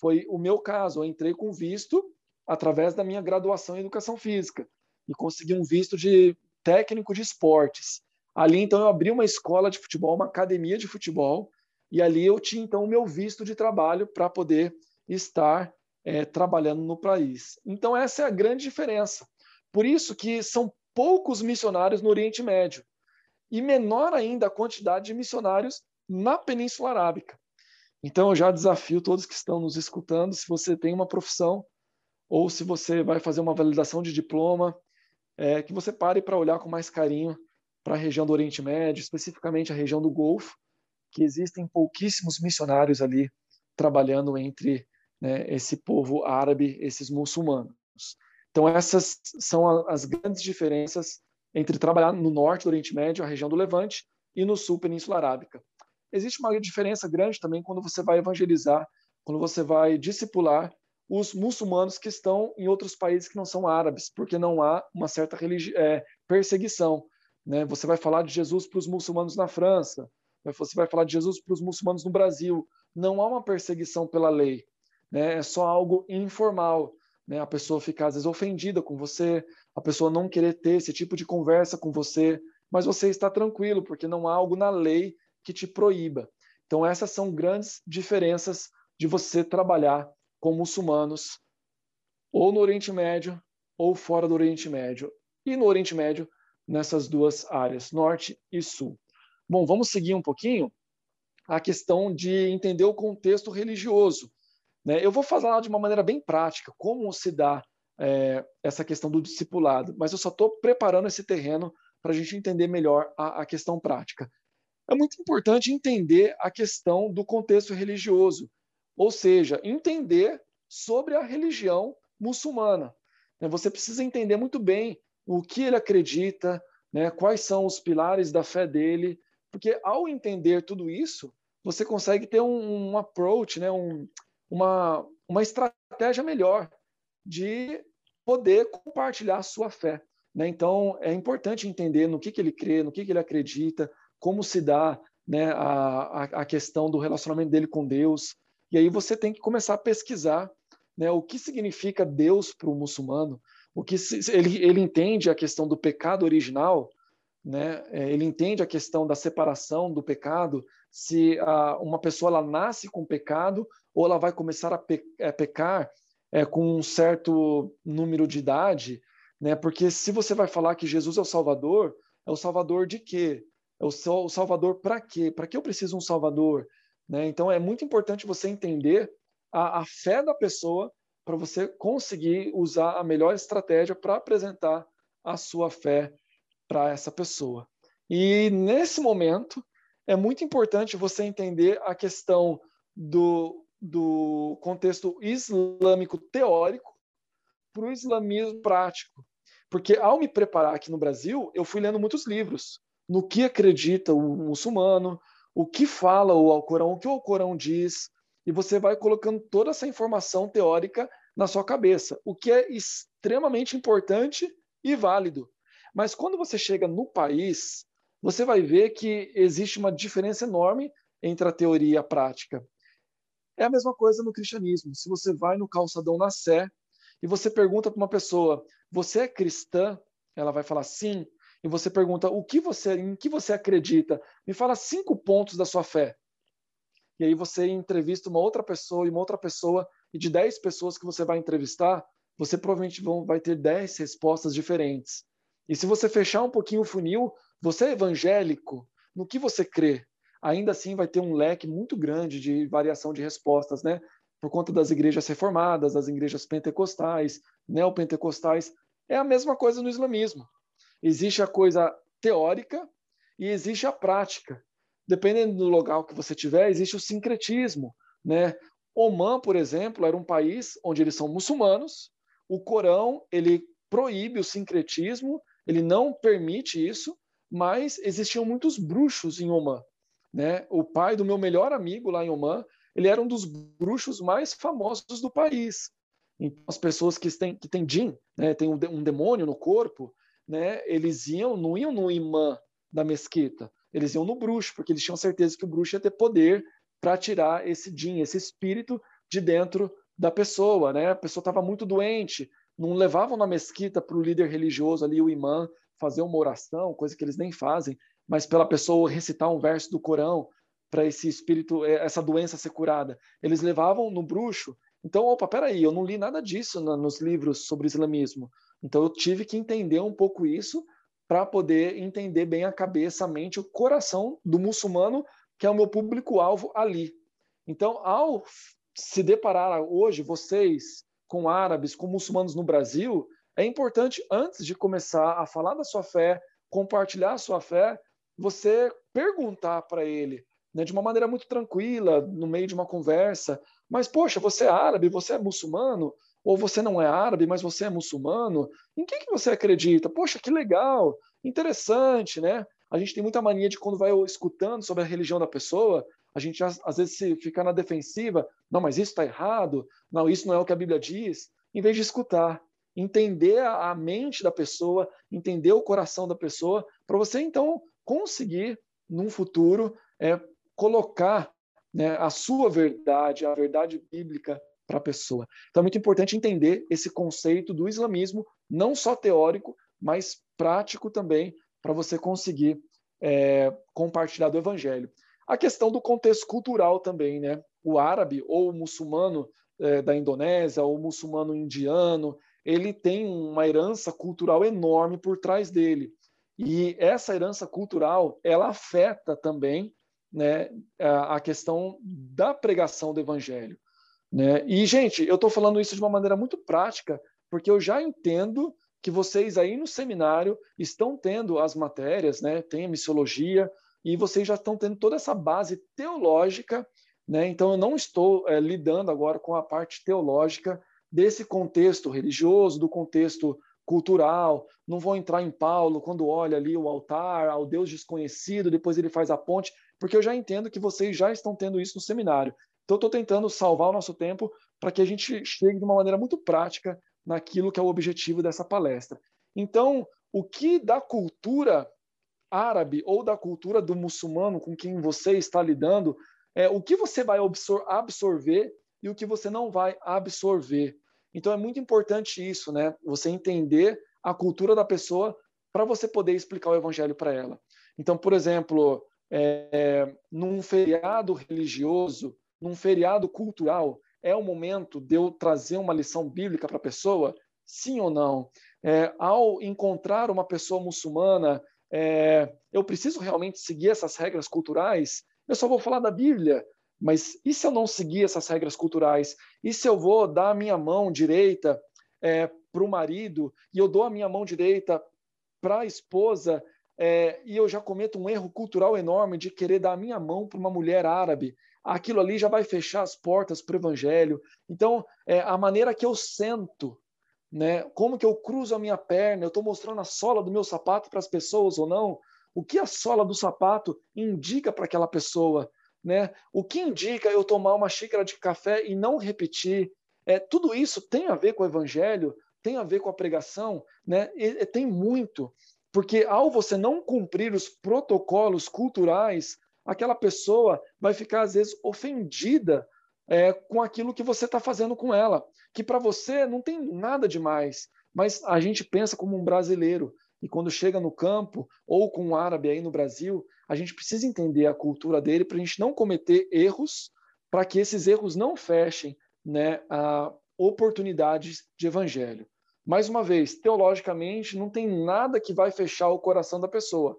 Foi o meu caso. Eu entrei com visto através da minha graduação em educação física e consegui um visto de técnico de esportes. Ali, então, eu abri uma escola de futebol, uma academia de futebol, e ali eu tinha, então, o meu visto de trabalho para poder estar é, trabalhando no país. Então, essa é a grande diferença. Por isso que são poucos missionários no Oriente Médio e menor ainda a quantidade de missionários na Península Arábica. Então, eu já desafio todos que estão nos escutando, se você tem uma profissão ou se você vai fazer uma validação de diploma, é, que você pare para olhar com mais carinho para a região do Oriente Médio, especificamente a região do Golfo, que existem pouquíssimos missionários ali trabalhando entre né, esse povo árabe, esses muçulmanos. Então, essas são as grandes diferenças entre trabalhar no norte do Oriente Médio, a região do Levante, e no sul, Península Arábica. Existe uma diferença grande também quando você vai evangelizar, quando você vai discipular os muçulmanos que estão em outros países que não são árabes, porque não há uma certa é, perseguição. Né? Você vai falar de Jesus para os muçulmanos na França, você vai falar de Jesus para os muçulmanos no Brasil. Não há uma perseguição pela lei, né? é só algo informal. Né? A pessoa ficar, às vezes, ofendida com você, a pessoa não querer ter esse tipo de conversa com você, mas você está tranquilo, porque não há algo na lei que te proíba. Então, essas são grandes diferenças de você trabalhar com muçulmanos, ou no Oriente Médio, ou fora do Oriente Médio. E no Oriente Médio, nessas duas áreas, norte e sul. Bom, vamos seguir um pouquinho a questão de entender o contexto religioso. Né? Eu vou falar de uma maneira bem prática como se dá é, essa questão do discipulado, mas eu só estou preparando esse terreno para a gente entender melhor a, a questão prática. É muito importante entender a questão do contexto religioso, ou seja, entender sobre a religião muçulmana. Né? Você precisa entender muito bem o que ele acredita, né? quais são os pilares da fé dele, porque ao entender tudo isso, você consegue ter um, um approach, né? um, uma, uma estratégia melhor de poder compartilhar a sua fé. Né? Então, é importante entender no que, que ele crê, no que, que ele acredita, como se dá né, a, a, questão do relacionamento dele com Deus. E aí você tem que começar a pesquisar né, o que significa Deus para o muçulmano, o que se, ele, ele entende a questão do pecado original, né, é, ele entende a questão da separação do pecado, se a, uma pessoa ela nasce com pecado ou ela vai começar a, pe, a é, pecar é, com um certo número de idade, né? Porque se você vai falar que Jesus é o Salvador, é o Salvador de quê? É o, Salvador para quê? Para que eu preciso um Salvador? Né? Então é muito importante você entender a, a fé da pessoa para você conseguir usar a melhor estratégia para apresentar a sua fé para essa pessoa. E nesse momento é muito importante você entender a questão do, do contexto islâmico teórico para o islamismo prático. Porque ao me preparar aqui no Brasil, eu fui lendo muitos livros no que acredita o muçulmano, o que fala o Alcorão, o que o Alcorão diz, e você vai colocando toda essa informação teórica na sua cabeça, o que é extremamente importante e válido. Mas quando você chega no país, você vai ver que existe uma diferença enorme entre a teoria e a prática. É a mesma coisa no cristianismo. Se você vai no calçadão na Sé e você pergunta para uma pessoa, você é cristã? Ela vai falar sim. E você pergunta, o que você, em que você acredita? Me fala cinco pontos da sua fé. E aí você entrevista uma outra pessoa e uma outra pessoa, e de dez pessoas que você vai entrevistar, você provavelmente vão, vai ter dez respostas diferentes. E se você fechar um pouquinho o funil, você é evangélico? No que você crê? Ainda assim vai ter um leque muito grande de variação de respostas, né? Por conta das igrejas reformadas, das igrejas pentecostais, neopentecostais. É a mesma coisa no islamismo. Existe a coisa teórica e existe a prática. Dependendo do local que você tiver, existe o sincretismo, né? Oman, por exemplo, era um país onde eles são muçulmanos. O Corão ele proíbe o sincretismo, ele não permite isso, mas existiam muitos bruxos em Oman. Né? O pai do meu melhor amigo lá em Oman, ele era um dos bruxos mais famosos do país. Então, as pessoas que têm, que têm jin, né, tem um, um demônio no corpo, né, eles iam, não iam no imã da mesquita, eles iam no bruxo, porque eles tinham certeza que o bruxo ia ter poder para tirar esse jin, esse espírito de dentro da pessoa. Né? A pessoa estava muito doente, não levavam na mesquita para o líder religioso ali, o imã, fazer uma oração, coisa que eles nem fazem, mas pela pessoa recitar um verso do Corão para esse espírito, eh, essa doença ser curada. Eles levavam no bruxo. Então, opa, peraí, eu não li nada disso nos livros sobre islamismo. Então, eu tive que entender um pouco isso para poder entender bem a cabeça, a mente, o coração do muçulmano, que é o meu público-alvo ali. Então, ao se deparar hoje, vocês, com árabes, com muçulmanos no Brasil, é importante, antes de começar a falar da sua fé, compartilhar a sua fé, você perguntar para ele, né, de uma maneira muito tranquila, no meio de uma conversa, mas, poxa, você é árabe, você é muçulmano, ou você não é árabe, mas você é muçulmano, em que, que você acredita? Poxa, que legal, interessante, né? A gente tem muita mania de quando vai escutando sobre a religião da pessoa, a gente às vezes se fica na defensiva, não, mas isso está errado, não, isso não é o que a Bíblia diz, em vez de escutar, entender a mente da pessoa, entender o coração da pessoa, para você então conseguir, num futuro, é, colocar né, a sua verdade, a verdade bíblica para a pessoa. Então é muito importante entender esse conceito do islamismo, não só teórico, mas prático também, para você conseguir é, compartilhar do evangelho. A questão do contexto cultural também, né? O árabe ou o muçulmano é, da Indonésia ou o muçulmano indiano, ele tem uma herança cultural enorme por trás dele. E essa herança cultural, ela afeta também né, a questão da pregação do evangelho. Né? E, gente, eu estou falando isso de uma maneira muito prática, porque eu já entendo que vocês aí no seminário estão tendo as matérias, né? tem a missiologia, e vocês já estão tendo toda essa base teológica, né? então eu não estou é, lidando agora com a parte teológica desse contexto religioso, do contexto cultural, não vou entrar em Paulo quando olha ali o altar ao Deus desconhecido, depois ele faz a ponte, porque eu já entendo que vocês já estão tendo isso no seminário. Então, estou tentando salvar o nosso tempo para que a gente chegue de uma maneira muito prática naquilo que é o objetivo dessa palestra. Então, o que da cultura árabe ou da cultura do muçulmano com quem você está lidando, é o que você vai absor absorver e o que você não vai absorver. Então é muito importante isso, né? Você entender a cultura da pessoa para você poder explicar o evangelho para ela. Então, por exemplo, é, num feriado religioso, num feriado cultural, é o momento de eu trazer uma lição bíblica para a pessoa? Sim ou não? É, ao encontrar uma pessoa muçulmana, é, eu preciso realmente seguir essas regras culturais? Eu só vou falar da Bíblia, mas e se eu não seguir essas regras culturais? E se eu vou dar a minha mão direita é, para o marido e eu dou a minha mão direita para a esposa é, e eu já cometo um erro cultural enorme de querer dar a minha mão para uma mulher árabe? Aquilo ali já vai fechar as portas para o evangelho. Então, é, a maneira que eu sento, né, como que eu cruzo a minha perna, eu estou mostrando a sola do meu sapato para as pessoas ou não? O que a sola do sapato indica para aquela pessoa? né? O que indica eu tomar uma xícara de café e não repetir? É, tudo isso tem a ver com o evangelho, tem a ver com a pregação, né? E, tem muito, porque ao você não cumprir os protocolos culturais, aquela pessoa vai ficar às vezes ofendida é, com aquilo que você está fazendo com ela, que para você não tem nada demais, mas a gente pensa como um brasileiro e quando chega no campo ou com um árabe aí no Brasil, a gente precisa entender a cultura dele para a gente não cometer erros, para que esses erros não fechem né, a oportunidades de evangelho. Mais uma vez, teologicamente, não tem nada que vai fechar o coração da pessoa.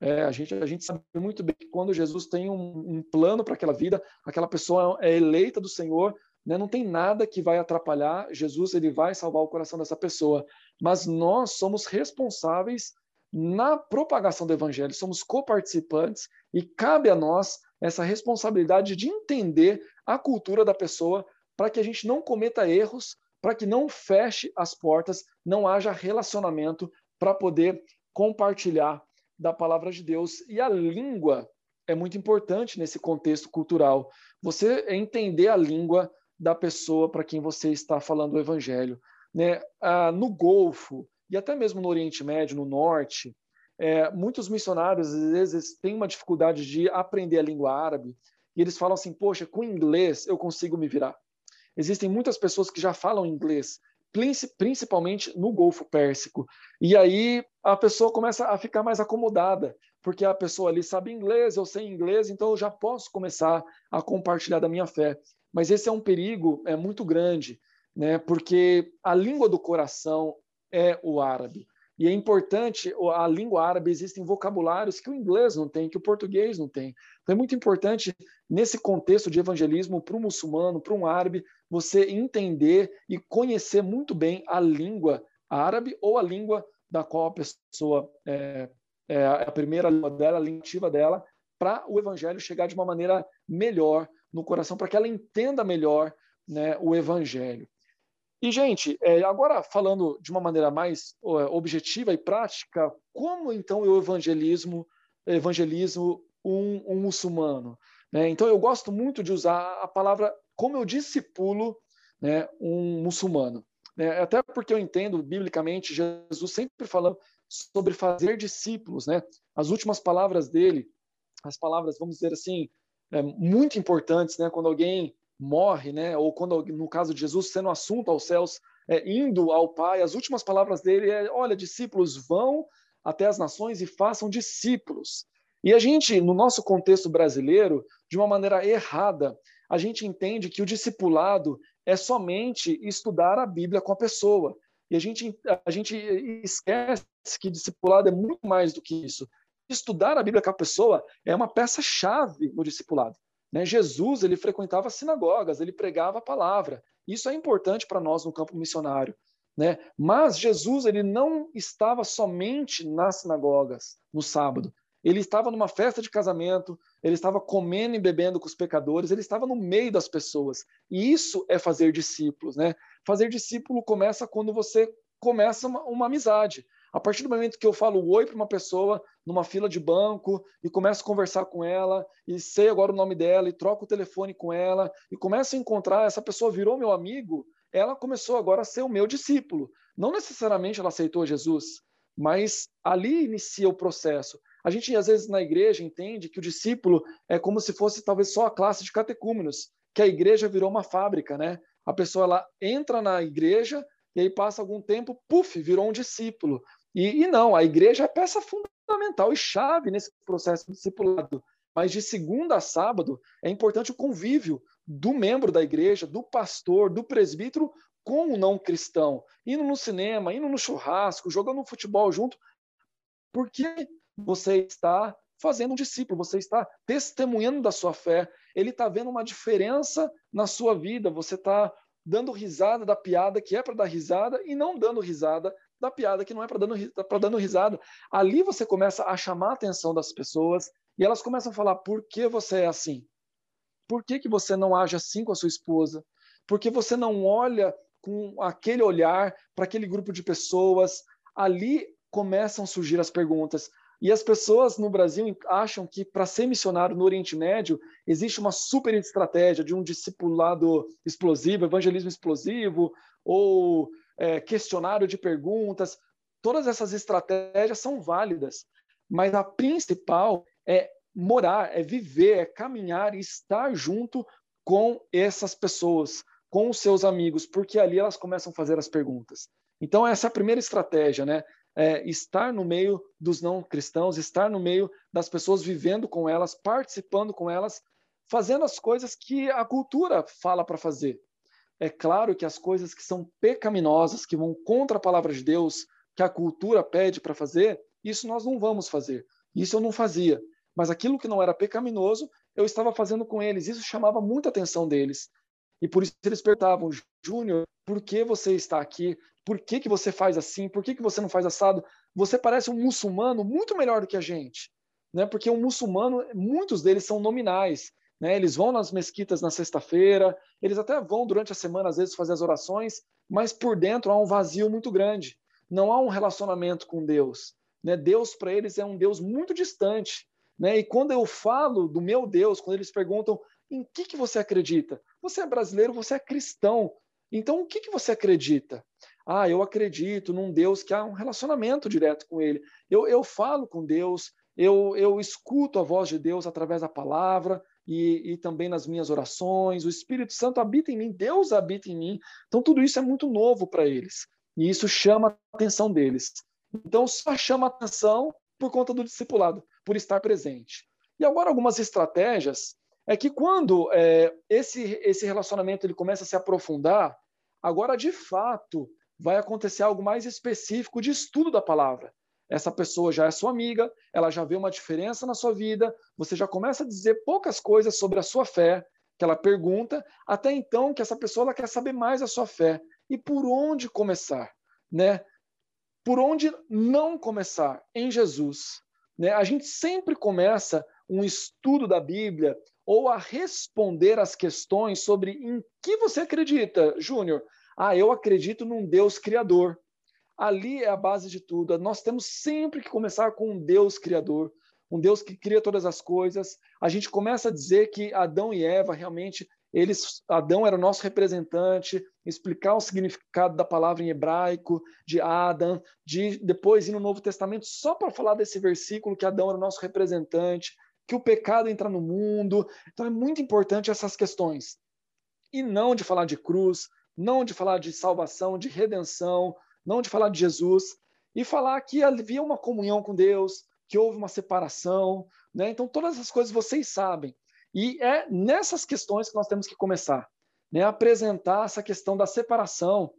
É, a, gente, a gente sabe muito bem que quando Jesus tem um, um plano para aquela vida, aquela pessoa é eleita do Senhor, né, não tem nada que vai atrapalhar. Jesus ele vai salvar o coração dessa pessoa. Mas nós somos responsáveis na propagação do evangelho, somos coparticipantes e cabe a nós essa responsabilidade de entender a cultura da pessoa para que a gente não cometa erros, para que não feche as portas, não haja relacionamento para poder compartilhar da palavra de Deus. E a língua é muito importante nesse contexto cultural. Você entender a língua da pessoa para quem você está falando o evangelho. Né? Ah, no Golfo, e até mesmo no Oriente Médio, no Norte, é, muitos missionários às vezes têm uma dificuldade de aprender a língua árabe e eles falam assim: poxa, com inglês eu consigo me virar. Existem muitas pessoas que já falam inglês, principalmente no Golfo Pérsico. E aí a pessoa começa a ficar mais acomodada, porque a pessoa ali sabe inglês, eu sei inglês, então eu já posso começar a compartilhar da minha fé. Mas esse é um perigo é muito grande, né? Porque a língua do coração é o árabe. E é importante, a língua árabe existem vocabulários que o inglês não tem, que o português não tem. Então é muito importante, nesse contexto de evangelismo, para um muçulmano, para um árabe, você entender e conhecer muito bem a língua árabe ou a língua da qual a pessoa é, é a primeira língua dela, a língua dela, para o evangelho chegar de uma maneira melhor no coração, para que ela entenda melhor né, o evangelho. E, gente, é, agora falando de uma maneira mais objetiva e prática, como então eu evangelismo, evangelizo um, um muçulmano? Né? Então, eu gosto muito de usar a palavra como eu discipulo né, um muçulmano. Né? Até porque eu entendo, biblicamente, Jesus sempre falando sobre fazer discípulos. Né? As últimas palavras dele, as palavras, vamos dizer assim, é, muito importantes, né? quando alguém morre, né? Ou quando, no caso de Jesus, sendo assunto aos céus, é, indo ao Pai, as últimas palavras dele é: olha, discípulos, vão até as nações e façam discípulos. E a gente, no nosso contexto brasileiro, de uma maneira errada, a gente entende que o discipulado é somente estudar a Bíblia com a pessoa. E a gente, a gente esquece que discipulado é muito mais do que isso. Estudar a Bíblia com a pessoa é uma peça-chave no discipulado. Né? Jesus ele frequentava sinagogas, ele pregava a palavra. Isso é importante para nós no campo missionário. Né? Mas Jesus ele não estava somente nas sinagogas no sábado. Ele estava numa festa de casamento, ele estava comendo e bebendo com os pecadores, ele estava no meio das pessoas. E isso é fazer discípulos. Né? Fazer discípulo começa quando você começa uma, uma amizade. A partir do momento que eu falo oi para uma pessoa numa fila de banco e começo a conversar com ela e sei agora o nome dela e troco o telefone com ela e começo a encontrar, essa pessoa virou meu amigo, ela começou agora a ser o meu discípulo. Não necessariamente ela aceitou Jesus, mas ali inicia o processo. A gente, às vezes, na igreja entende que o discípulo é como se fosse talvez só a classe de catecúmenos, que a igreja virou uma fábrica, né? A pessoa ela entra na igreja e aí passa algum tempo, puf, virou um discípulo. E, e não, a igreja é peça fundamental e chave nesse processo discipulado. Mas de segunda a sábado é importante o convívio do membro da igreja, do pastor, do presbítero com o não cristão, indo no cinema, indo no churrasco, jogando futebol junto, porque você está fazendo um discípulo, você está testemunhando da sua fé, ele está vendo uma diferença na sua vida, você está dando risada da piada que é para dar risada e não dando risada da piada que não é para dando, dando risada. Ali você começa a chamar a atenção das pessoas e elas começam a falar: por que você é assim? Por que, que você não age assim com a sua esposa? Por que você não olha com aquele olhar para aquele grupo de pessoas? Ali começam a surgir as perguntas. E as pessoas no Brasil acham que para ser missionário no Oriente Médio existe uma super estratégia de um discipulado explosivo, evangelismo explosivo, ou é, questionário de perguntas. Todas essas estratégias são válidas, mas a principal é morar, é viver, é caminhar e estar junto com essas pessoas, com os seus amigos, porque ali elas começam a fazer as perguntas. Então, essa é a primeira estratégia, né? É estar no meio dos não cristãos, estar no meio das pessoas, vivendo com elas, participando com elas, fazendo as coisas que a cultura fala para fazer. É claro que as coisas que são pecaminosas, que vão contra a palavra de Deus, que a cultura pede para fazer, isso nós não vamos fazer. Isso eu não fazia. Mas aquilo que não era pecaminoso, eu estava fazendo com eles. Isso chamava muita atenção deles. E por isso eles perguntavam, Júnior, por que você está aqui? Por que, que você faz assim? Por que, que você não faz assado? Você parece um muçulmano muito melhor do que a gente. Né? Porque um muçulmano, muitos deles são nominais. Né? Eles vão nas mesquitas na sexta-feira, eles até vão durante a semana, às vezes, fazer as orações, mas por dentro há um vazio muito grande. Não há um relacionamento com Deus. Né? Deus, para eles, é um Deus muito distante. Né? E quando eu falo do meu Deus, quando eles perguntam em que, que você acredita? Você é brasileiro, você é cristão. Então, o que, que você acredita? Ah, eu acredito num Deus que há um relacionamento direto com Ele. Eu, eu falo com Deus, eu, eu escuto a voz de Deus através da palavra, e, e, também nas minhas orações. O Espírito Santo habita em mim, Deus habita em mim. Então, tudo isso é muito novo para eles. E isso chama a atenção deles. Então, só chama a atenção por conta do discipulado, por estar presente. E agora, algumas estratégias é que quando é, esse, esse relacionamento ele começa a se aprofundar, agora, de fato, vai acontecer algo mais específico de estudo da palavra. Essa pessoa já é sua amiga, ela já vê uma diferença na sua vida, você já começa a dizer poucas coisas sobre a sua fé, que ela pergunta, até então que essa pessoa ela quer saber mais da sua fé. E por onde começar? Né? Por onde não começar? Em Jesus. Né? A gente sempre começa um estudo da Bíblia ou a responder as questões sobre em que você acredita, Júnior. Ah, eu acredito num Deus criador. Ali é a base de tudo. Nós temos sempre que começar com um Deus criador um Deus que cria todas as coisas. A gente começa a dizer que Adão e Eva realmente eles Adão era o nosso representante, explicar o significado da palavra em hebraico de Adam, de depois ir no Novo Testamento só para falar desse versículo que Adão era o nosso representante, que o pecado entra no mundo. Então é muito importante essas questões. E não de falar de cruz, não de falar de salvação, de redenção, não de falar de Jesus, e falar que havia uma comunhão com Deus, que houve uma separação, né? Então todas essas coisas vocês sabem. E é nessas questões que nós temos que começar, né? Apresentar essa questão da separação,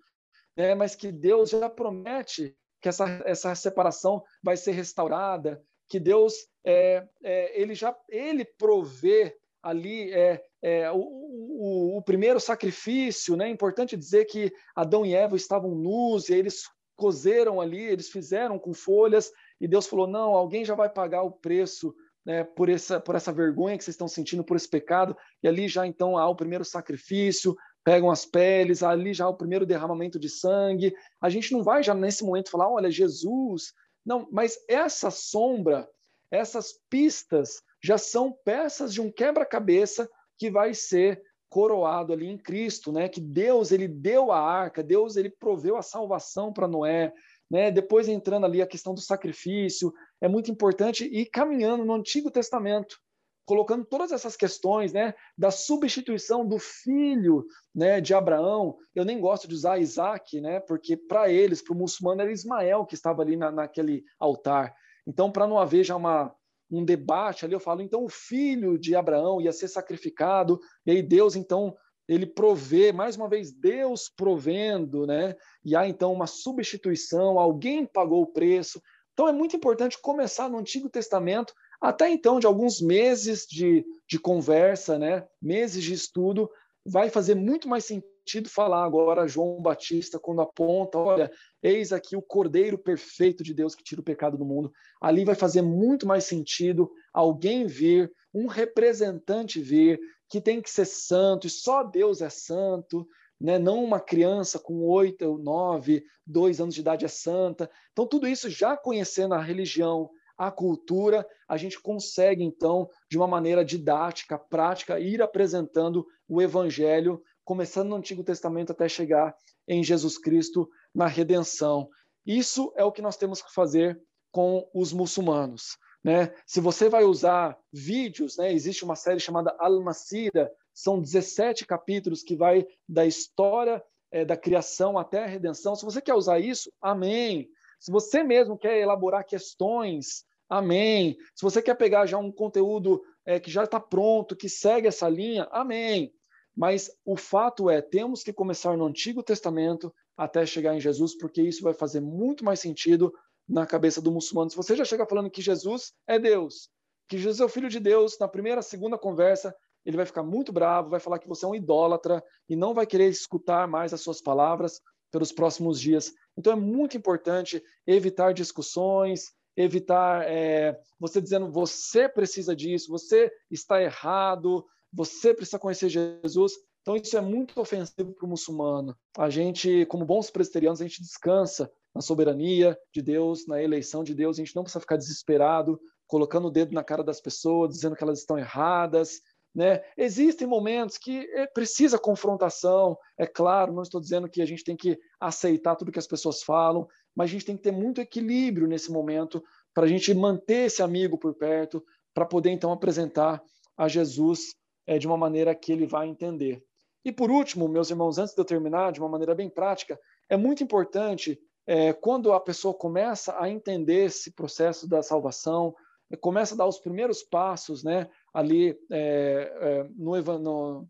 né? Mas que Deus já promete que essa, essa separação vai ser restaurada, que Deus é, é ele já ele provê ali é, é o, o, o, primeiro sacrifício, né? É importante dizer que Adão e Eva estavam nus e eles cozeram ali, eles fizeram com folhas e Deus falou: não, alguém já vai pagar o preço né, por, essa, por essa vergonha que vocês estão sentindo, por esse pecado. E ali já então há o primeiro sacrifício, pegam as peles, ali já há o primeiro derramamento de sangue. A gente não vai já nesse momento falar: olha, Jesus. Não, mas essa sombra, essas pistas já são peças de um quebra-cabeça que vai ser coroado ali em Cristo, né? Que Deus ele deu a arca, Deus ele proveu a salvação para Noé, né? Depois entrando ali a questão do sacrifício, é muito importante ir caminhando no Antigo Testamento, colocando todas essas questões, né, da substituição do filho, né, de Abraão. Eu nem gosto de usar Isaac, né, porque para eles, para o muçulmano, era Ismael que estava ali na, naquele altar. Então, para não haver já uma um debate ali, eu falo, então o filho de Abraão ia ser sacrificado, e aí Deus então ele provê, mais uma vez, Deus provendo, né? E há então uma substituição, alguém pagou o preço. Então é muito importante começar no Antigo Testamento, até então, de alguns meses de, de conversa, né? Meses de estudo, vai fazer muito mais sentido falar agora João Batista quando aponta, olha, eis aqui o Cordeiro perfeito de Deus que tira o pecado do mundo. Ali vai fazer muito mais sentido alguém vir, um representante vir, que tem que ser santo, e só Deus é santo, né? não uma criança com oito, nove, dois anos de idade é santa. Então, tudo isso já conhecendo a religião, a cultura, a gente consegue, então, de uma maneira didática, prática, ir apresentando o evangelho, começando no Antigo Testamento até chegar em Jesus Cristo na redenção. Isso é o que nós temos que fazer com os muçulmanos. Né? Se você vai usar vídeos, né, existe uma série chamada Al-Masira, são 17 capítulos que vai da história é, da criação até a redenção. Se você quer usar isso, amém. Se você mesmo quer elaborar questões, amém. Se você quer pegar já um conteúdo é, que já está pronto, que segue essa linha, amém. Mas o fato é, temos que começar no Antigo Testamento até chegar em Jesus, porque isso vai fazer muito mais sentido na cabeça do muçulmano. Se você já chega falando que Jesus é Deus, que Jesus é o Filho de Deus, na primeira, segunda conversa, ele vai ficar muito bravo, vai falar que você é um idólatra e não vai querer escutar mais as suas palavras pelos próximos dias. Então é muito importante evitar discussões, evitar é, você dizendo você precisa disso, você está errado, você precisa conhecer Jesus. Então isso é muito ofensivo para o muçulmano. A gente, como bons presbiterianos, a gente descansa na soberania de Deus, na eleição de Deus. A gente não precisa ficar desesperado, colocando o dedo na cara das pessoas, dizendo que elas estão erradas. Né? Existem momentos que é, precisa confrontação, é claro, não estou dizendo que a gente tem que aceitar tudo que as pessoas falam, mas a gente tem que ter muito equilíbrio nesse momento para a gente manter esse amigo por perto, para poder então apresentar a Jesus é, de uma maneira que ele vai entender. E por último, meus irmãos, antes de eu terminar, de uma maneira bem prática, é muito importante é, quando a pessoa começa a entender esse processo da salvação, é, começa a dar os primeiros passos, né, ali é, é no, no,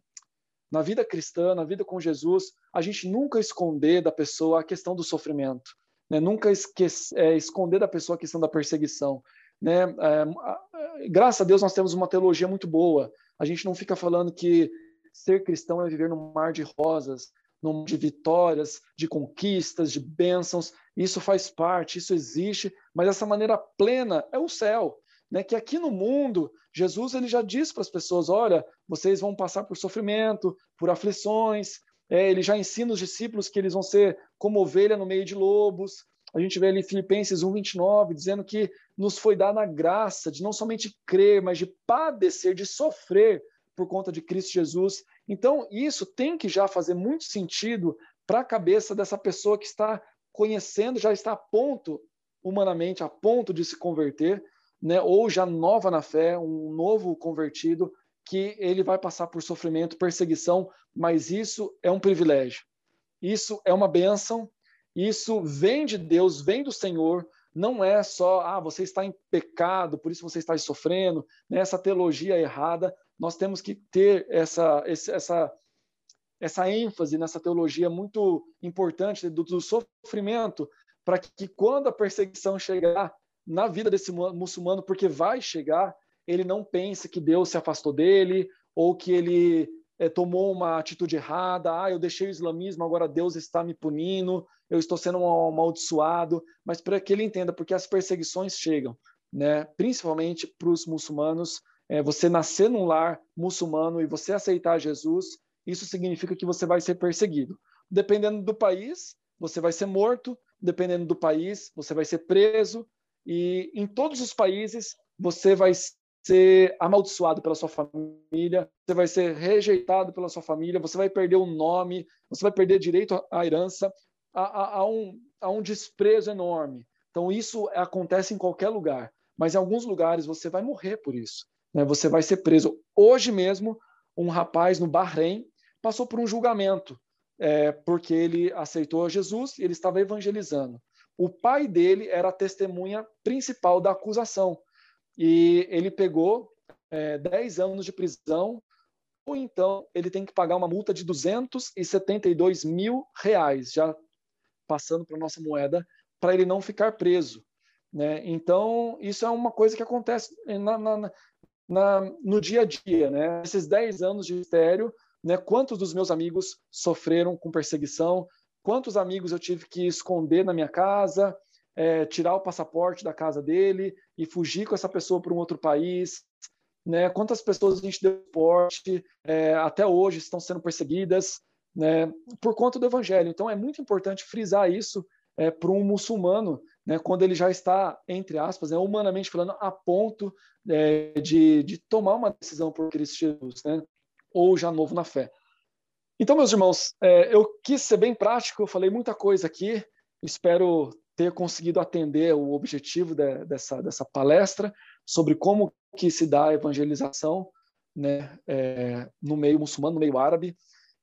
na vida cristã, na vida com Jesus, a gente nunca esconder da pessoa a questão do sofrimento, né? nunca esquece, é, esconder da pessoa a questão da perseguição. Né? É, graças a Deus nós temos uma teologia muito boa. A gente não fica falando que ser cristão é viver num mar de rosas, num de vitórias, de conquistas, de bênçãos. Isso faz parte, isso existe, mas essa maneira plena é o céu. Né, que aqui no mundo, Jesus ele já diz para as pessoas: olha, vocês vão passar por sofrimento, por aflições. É, ele já ensina os discípulos que eles vão ser como ovelha no meio de lobos. A gente vê ali Filipenses 1:29 dizendo que nos foi dada a graça de não somente crer, mas de padecer, de sofrer por conta de Cristo Jesus. Então, isso tem que já fazer muito sentido para a cabeça dessa pessoa que está conhecendo, já está a ponto, humanamente, a ponto de se converter, né? ou já nova na fé, um novo convertido, que ele vai passar por sofrimento, perseguição, mas isso é um privilégio. Isso é uma bênção isso vem de Deus, vem do Senhor, não é só, ah, você está em pecado, por isso você está sofrendo, né? teologia errada. Nós temos que ter essa, essa, essa ênfase nessa teologia muito importante do, do sofrimento, para que quando a perseguição chegar na vida desse muçulmano, porque vai chegar, ele não pense que Deus se afastou dele, ou que ele é, tomou uma atitude errada, ah, eu deixei o islamismo, agora Deus está me punindo, eu estou sendo amaldiçoado, mas para que ele entenda, porque as perseguições chegam, né? principalmente para os muçulmanos, é, você nascer num lar muçulmano e você aceitar Jesus, isso significa que você vai ser perseguido. Dependendo do país, você vai ser morto, dependendo do país, você vai ser preso, e em todos os países você vai ser amaldiçoado pela sua família, você vai ser rejeitado pela sua família, você vai perder o nome, você vai perder direito à herança, há, há, um, há um desprezo enorme. Então, isso acontece em qualquer lugar, mas em alguns lugares você vai morrer por isso. Né? Você vai ser preso. Hoje mesmo, um rapaz no Bahrein passou por um julgamento, é, porque ele aceitou Jesus e ele estava evangelizando. O pai dele era a testemunha principal da acusação e ele pegou é, 10 anos de prisão, ou então ele tem que pagar uma multa de 272 mil reais, já passando para nossa moeda, para ele não ficar preso. Né? Então, isso é uma coisa que acontece na, na, na, no dia a dia. Né? Esses 10 anos de mistério, né, quantos dos meus amigos sofreram com perseguição, quantos amigos eu tive que esconder na minha casa, é, tirar o passaporte da casa dele e fugir com essa pessoa para um outro país. Né? Quantas pessoas a gente deu porte é, até hoje estão sendo perseguidas né, por conta do evangelho. Então é muito importante frisar isso é, para um muçulmano, né, quando ele já está, entre aspas, né, humanamente falando, a ponto é, de, de tomar uma decisão por Cristo Jesus, né, ou já novo na fé. Então, meus irmãos, é, eu quis ser bem prático, eu falei muita coisa aqui, espero ter conseguido atender o objetivo de, dessa, dessa palestra sobre como que se dá a evangelização né, é, no meio muçulmano, no meio árabe.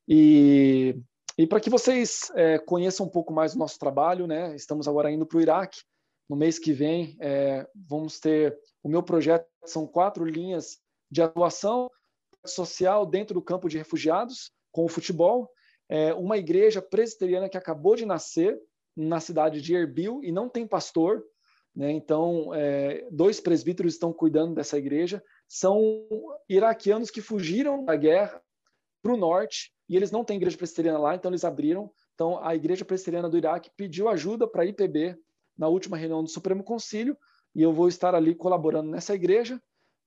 E, e para que vocês é, conheçam um pouco mais o nosso trabalho, né, estamos agora indo para o Iraque. No mês que vem, é, vamos ter o meu projeto, são quatro linhas de atuação social dentro do campo de refugiados, com o futebol, é, uma igreja presbiteriana que acabou de nascer, na cidade de Erbil e não tem pastor, né? Então, é, dois presbíteros estão cuidando dessa igreja. São iraquianos que fugiram da guerra para o norte e eles não têm igreja presbiteriana lá, então eles abriram. Então, a igreja presbiteriana do Iraque pediu ajuda para a IPB na última reunião do Supremo Concílio e eu vou estar ali colaborando nessa igreja.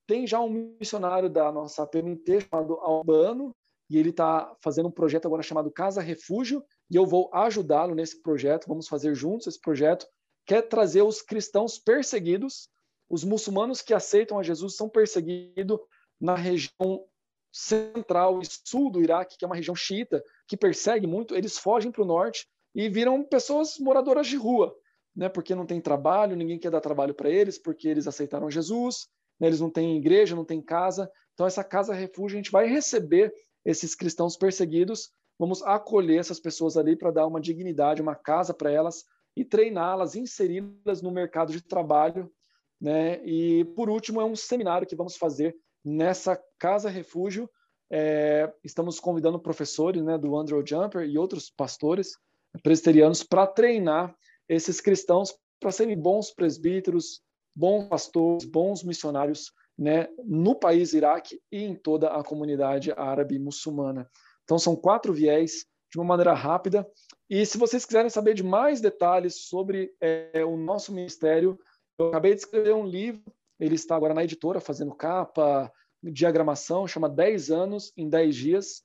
Tem já um missionário da nossa PMT chamado Albano, e ele está fazendo um projeto agora chamado Casa Refúgio, e eu vou ajudá-lo nesse projeto, vamos fazer juntos esse projeto, que é trazer os cristãos perseguidos, os muçulmanos que aceitam a Jesus são perseguidos na região central e sul do Iraque, que é uma região xiita, que persegue muito, eles fogem para o norte e viram pessoas moradoras de rua, né? porque não tem trabalho, ninguém quer dar trabalho para eles, porque eles aceitaram Jesus, né? eles não têm igreja, não têm casa. Então, essa casa refúgio, a gente vai receber esses cristãos perseguidos, vamos acolher essas pessoas ali para dar uma dignidade, uma casa para elas e treiná-las, inseri-las no mercado de trabalho. Né? E, por último, é um seminário que vamos fazer nessa casa refúgio é, estamos convidando professores né, do Andrew Jumper e outros pastores presbiterianos para treinar esses cristãos para serem bons presbíteros, bons pastores, bons missionários né, no país Iraque e em toda a comunidade árabe muçulmana. Então, são quatro viés, de uma maneira rápida. E se vocês quiserem saber de mais detalhes sobre é, o nosso ministério, eu acabei de escrever um livro, ele está agora na editora, fazendo capa, diagramação, chama 10 anos em 10 dias,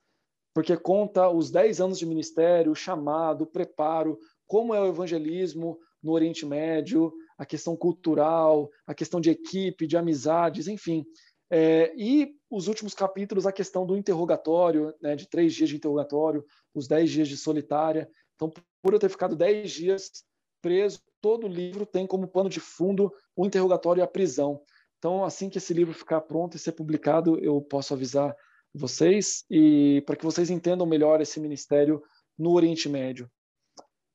porque conta os 10 anos de ministério, chamado, preparo, como é o evangelismo no Oriente Médio, a questão cultural, a questão de equipe, de amizades, enfim. É, e os últimos capítulos, a questão do interrogatório, né, de três dias de interrogatório, os dez dias de solitária. Então, por eu ter ficado dez dias preso, todo o livro tem como pano de fundo o interrogatório e a prisão. Então, assim que esse livro ficar pronto e ser publicado, eu posso avisar vocês e para que vocês entendam melhor esse ministério no Oriente Médio.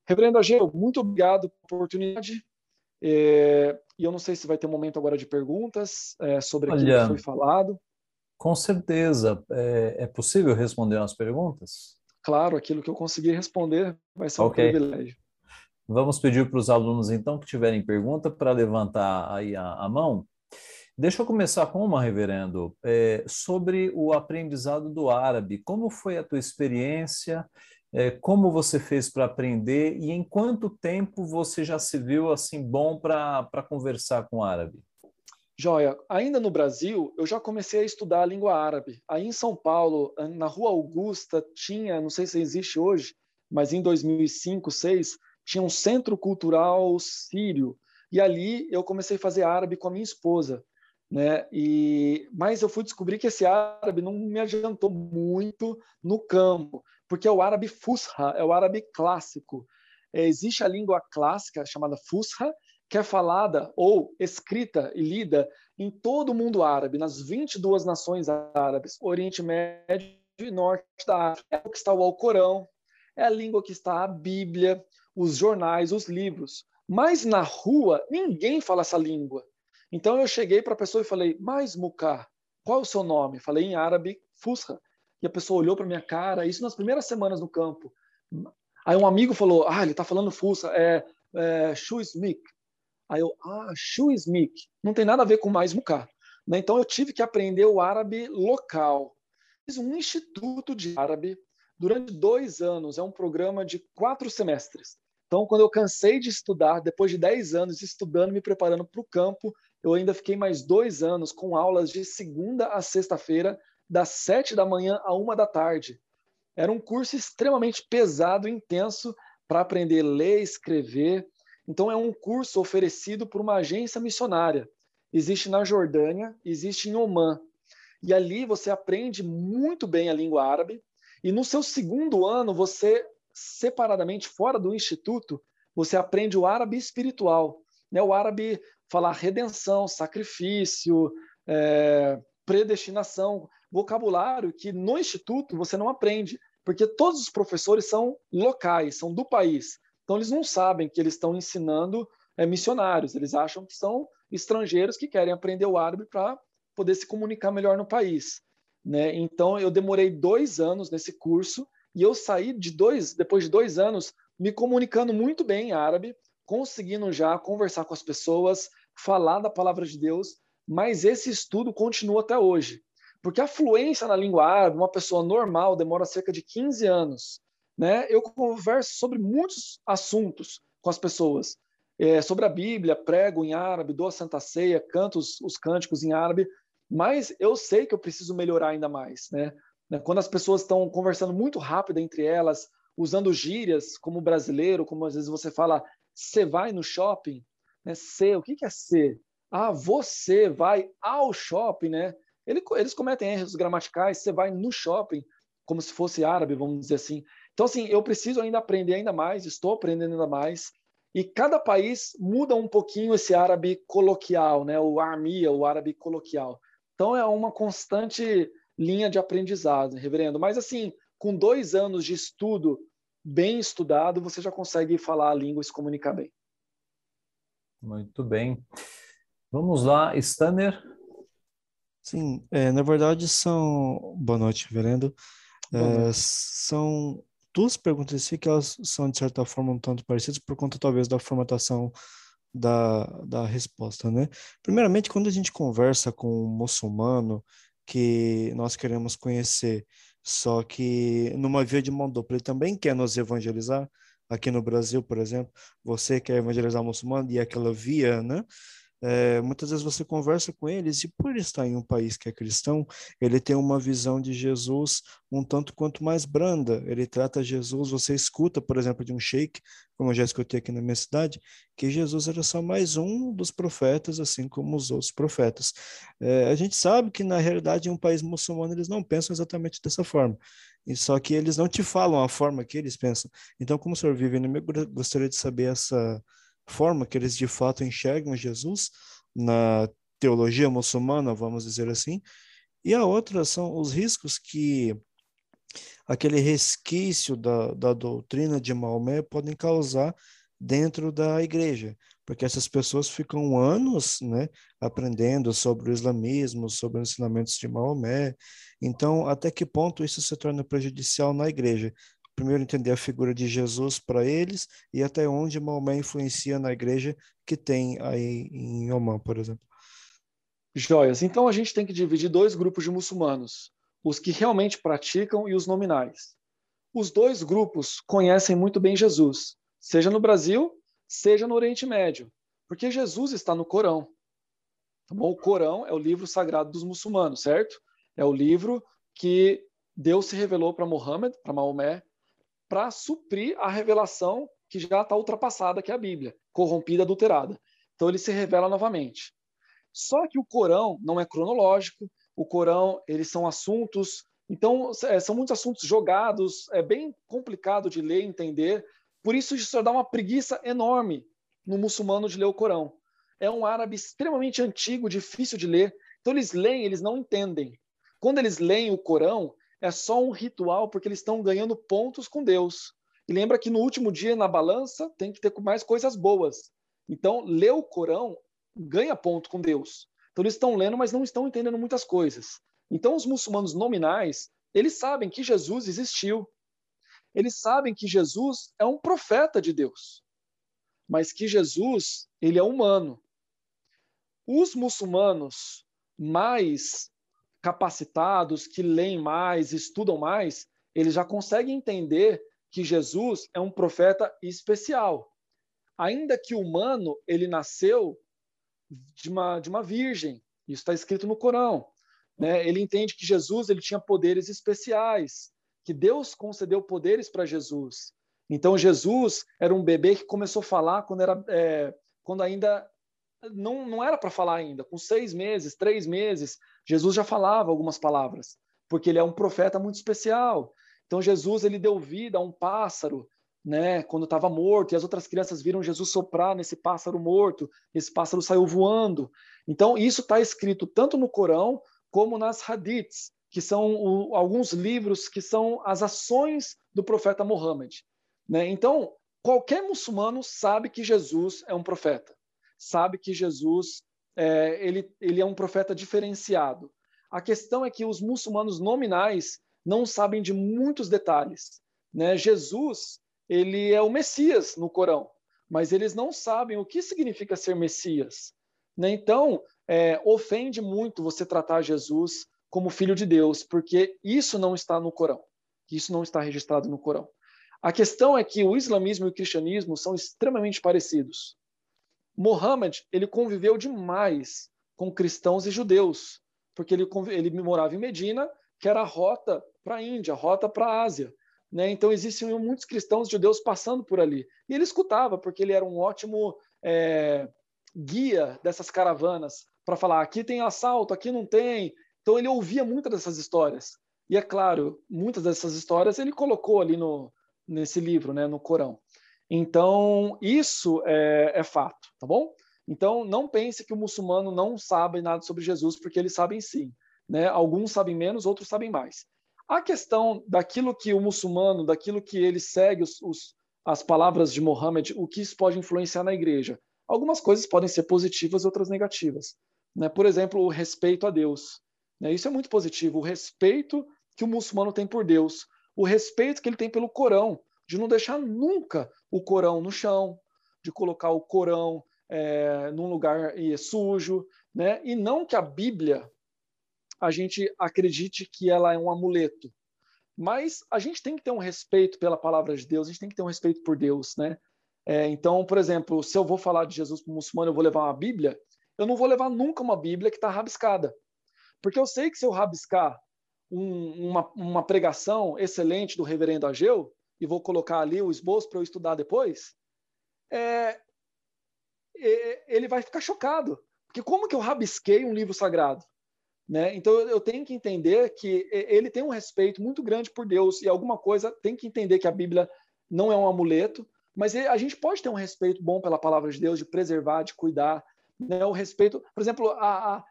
Reverendo Ageu, muito obrigado pela oportunidade. É, e eu não sei se vai ter um momento agora de perguntas é, sobre Olha, aquilo que foi falado. Com certeza. É, é, possível responder umas perguntas? Claro, aquilo que eu conseguir responder vai ser okay. um privilégio. Vamos pedir para os alunos, então, que tiverem pergunta, para levantar aí a, a, mão. Deixa eu começar com uma, reverendo, é, sobre o aprendizado do árabe. Como foi a tua experiência é, como você fez para aprender e em quanto tempo você já se viu assim bom para conversar com árabe? Joia, ainda no Brasil, eu já comecei a estudar a língua árabe. Aí em São Paulo, na Rua Augusta, tinha, não sei se existe hoje, mas em 2005, 2006, tinha um centro cultural sírio. E ali eu comecei a fazer árabe com a minha esposa. Né? E mas eu fui descobrir que esse árabe não me adiantou muito no campo, porque é o árabe Fusha, é o árabe clássico. É, existe a língua clássica chamada Fusha, que é falada ou escrita e lida em todo o mundo árabe, nas 22 nações árabes, Oriente Médio e Norte da África. É o que está o Alcorão, é a língua que está a Bíblia, os jornais, os livros. Mas na rua, ninguém fala essa língua. Então eu cheguei para a pessoa e falei, mas Muká, qual é o seu nome? Falei em árabe, Fusha. E a pessoa olhou para minha cara, isso nas primeiras semanas no campo. Aí um amigo falou, ah, ele está falando Fusha, é, é. Aí eu, ah, Shuismik. Não tem nada a ver com mais Muká. Né? Então eu tive que aprender o árabe local. Fiz um instituto de árabe durante dois anos. É um programa de quatro semestres. Então, quando eu cansei de estudar, depois de dez anos estudando, me preparando para o campo, eu ainda fiquei mais dois anos com aulas de segunda a sexta-feira, das sete da manhã a uma da tarde. Era um curso extremamente pesado e intenso para aprender a ler, escrever. Então, é um curso oferecido por uma agência missionária. Existe na Jordânia, existe em Omã. E ali você aprende muito bem a língua árabe. E no seu segundo ano, você, separadamente, fora do instituto, você aprende o árabe espiritual. Né? O árabe falar redenção, sacrifício, é, predestinação, vocabulário que no instituto você não aprende, porque todos os professores são locais, são do país. Então eles não sabem que eles estão ensinando é, missionários, eles acham que são estrangeiros que querem aprender o árabe para poder se comunicar melhor no país. Né? Então eu demorei dois anos nesse curso e eu saí de dois, depois de dois anos, me comunicando muito bem em árabe, conseguindo já conversar com as pessoas, falar da palavra de Deus, mas esse estudo continua até hoje. Porque a fluência na língua árabe, uma pessoa normal, demora cerca de 15 anos. Né? Eu converso sobre muitos assuntos com as pessoas. É, sobre a Bíblia, prego em árabe, dou a Santa Ceia, canto os, os cânticos em árabe, mas eu sei que eu preciso melhorar ainda mais. Né? Quando as pessoas estão conversando muito rápido entre elas, usando gírias como brasileiro, como às vezes você fala, você vai no shopping, né? Ser, o que, que é ser? Ah, você vai ao shopping, né? Eles cometem erros gramaticais, você vai no shopping, como se fosse árabe, vamos dizer assim. Então, assim, eu preciso ainda aprender ainda mais, estou aprendendo ainda mais. E cada país muda um pouquinho esse árabe coloquial, né? O armia, o árabe coloquial. Então, é uma constante linha de aprendizado, reverendo. Mas, assim, com dois anos de estudo bem estudado, você já consegue falar a língua e se comunicar bem. Muito bem. Vamos lá, Stanner. Sim, é, na verdade são. Boa noite, reverendo. É, são duas perguntas em si que elas são, de certa forma, um tanto parecidas por conta, talvez, da formatação da, da resposta, né? Primeiramente, quando a gente conversa com um muçulmano que nós queremos conhecer, só que numa via de mão dupla, ele também quer nos evangelizar, aqui no Brasil, por exemplo, você quer evangelizar muçulmano e aquela via, né? É, muitas vezes você conversa com eles e por estar em um país que é cristão, ele tem uma visão de Jesus um tanto quanto mais branda. Ele trata Jesus, você escuta, por exemplo, de um sheik, como eu já escutei aqui na minha cidade, que Jesus era só mais um dos profetas, assim como os outros profetas. É, a gente sabe que na realidade em um país muçulmano eles não pensam exatamente dessa forma. E só que eles não te falam a forma que eles pensam. Então, como o senhor vive no gostaria de saber essa forma que eles de fato enxergam Jesus na teologia muçulmana, vamos dizer assim, e a outra são os riscos que aquele resquício da, da doutrina de Maomé podem causar dentro da igreja, porque essas pessoas ficam anos né, aprendendo sobre o islamismo, sobre os ensinamentos de Maomé. Então, até que ponto isso se torna prejudicial na igreja? Primeiro entender a figura de Jesus para eles e até onde Maomé influencia na igreja que tem aí em Oman, por exemplo. Joias. Então a gente tem que dividir dois grupos de muçulmanos: os que realmente praticam e os nominais. Os dois grupos conhecem muito bem Jesus, seja no Brasil, seja no Oriente Médio, porque Jesus está no Corão. Tá bom? O Corão é o livro sagrado dos muçulmanos, certo? É o livro que Deus se revelou para Muhammad, para Maomé, para suprir a revelação que já está ultrapassada, que é a Bíblia, corrompida, adulterada. Então ele se revela novamente. Só que o Corão não é cronológico, o Corão, eles são assuntos, então é, são muitos assuntos jogados, é bem complicado de ler e entender, por isso isso dá uma preguiça enorme no muçulmano de ler o Corão. É um árabe extremamente antigo, difícil de ler, então eles leem, eles não entendem. Quando eles leem o Corão, é só um ritual porque eles estão ganhando pontos com Deus. E lembra que no último dia na balança tem que ter mais coisas boas. Então, ler o Corão ganha ponto com Deus. Então eles estão lendo, mas não estão entendendo muitas coisas. Então os muçulmanos nominais, eles sabem que Jesus existiu. Eles sabem que Jesus é um profeta de Deus. Mas que Jesus, ele é humano. Os muçulmanos mais capacitados, que leem mais, estudam mais, eles já conseguem entender que Jesus é um profeta especial. Ainda que humano, ele nasceu de uma, de uma virgem. Isso está escrito no Corão. Né? Ele entende que Jesus ele tinha poderes especiais, que Deus concedeu poderes para Jesus. Então Jesus era um bebê que começou a falar quando era é, quando ainda não, não era para falar ainda. Com seis meses, três meses, Jesus já falava algumas palavras, porque ele é um profeta muito especial. Então Jesus ele deu vida a um pássaro, né, quando estava morto, e as outras crianças viram Jesus soprar nesse pássaro morto, esse pássaro saiu voando. Então isso está escrito tanto no Corão como nas hadiths, que são o, alguns livros que são as ações do profeta Muhammad. Né? Então qualquer muçulmano sabe que Jesus é um profeta sabe que Jesus é, ele, ele é um profeta diferenciado. A questão é que os muçulmanos nominais não sabem de muitos detalhes. Né? Jesus ele é o Messias no Corão, mas eles não sabem o que significa ser Messias. Né? Então, é, ofende muito você tratar Jesus como filho de Deus, porque isso não está no Corão, isso não está registrado no Corão. A questão é que o islamismo e o cristianismo são extremamente parecidos. Muhammad ele conviveu demais com cristãos e judeus, porque ele, ele morava em Medina, que era a rota para a Índia, a rota para a Ásia. Né? Então existiam muitos cristãos judeus passando por ali. E ele escutava, porque ele era um ótimo é, guia dessas caravanas, para falar: aqui tem assalto, aqui não tem. Então ele ouvia muitas dessas histórias. E é claro, muitas dessas histórias ele colocou ali no, nesse livro, né, no Corão. Então, isso é, é, fato, tá bom? Então, não pense que o muçulmano não sabe nada sobre Jesus, porque eles sabem sim. Né? Alguns sabem menos, outros sabem mais. A questão daquilo que o muçulmano, daquilo que ele segue os, os, as palavras de Mohammed, o que isso pode influenciar na igreja? Algumas coisas podem ser positivas, outras negativas. Né? Por exemplo, o respeito a Deus. Né? Isso é muito positivo. O respeito que o muçulmano tem por Deus, o respeito que ele tem pelo Corão, de não deixar nunca o Corão no chão, de colocar o Corão é, num lugar sujo, né? E não que a Bíblia a gente acredite que ela é um amuleto, mas a gente tem que ter um respeito pela palavra de Deus, a gente tem que ter um respeito por Deus, né? É, então, por exemplo, se eu vou falar de Jesus para o muçulmano, eu vou levar uma Bíblia, eu não vou levar nunca uma Bíblia que está rabiscada, porque eu sei que se eu rabiscar um, uma, uma pregação excelente do Reverendo Ageu e vou colocar ali o esboço para eu estudar depois, é, ele vai ficar chocado. Porque como que eu rabisquei um livro sagrado? Né? Então eu tenho que entender que ele tem um respeito muito grande por Deus e alguma coisa tem que entender que a Bíblia não é um amuleto, mas a gente pode ter um respeito bom pela palavra de Deus, de preservar, de cuidar. Né? O respeito, por exemplo, a,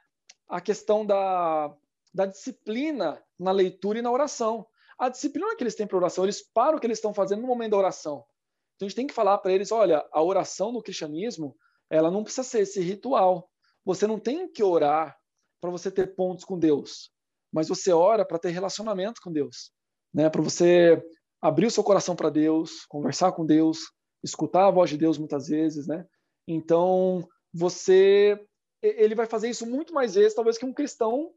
a questão da, da disciplina na leitura e na oração. A disciplina que eles têm para oração, eles param o que eles estão fazendo no momento da oração. Então a gente tem que falar para eles, olha, a oração no cristianismo, ela não precisa ser esse ritual. Você não tem que orar para você ter pontos com Deus, mas você ora para ter relacionamento com Deus, né? Para você abrir o seu coração para Deus, conversar com Deus, escutar a voz de Deus muitas vezes, né? Então, você ele vai fazer isso muito mais vezes, talvez, que um cristão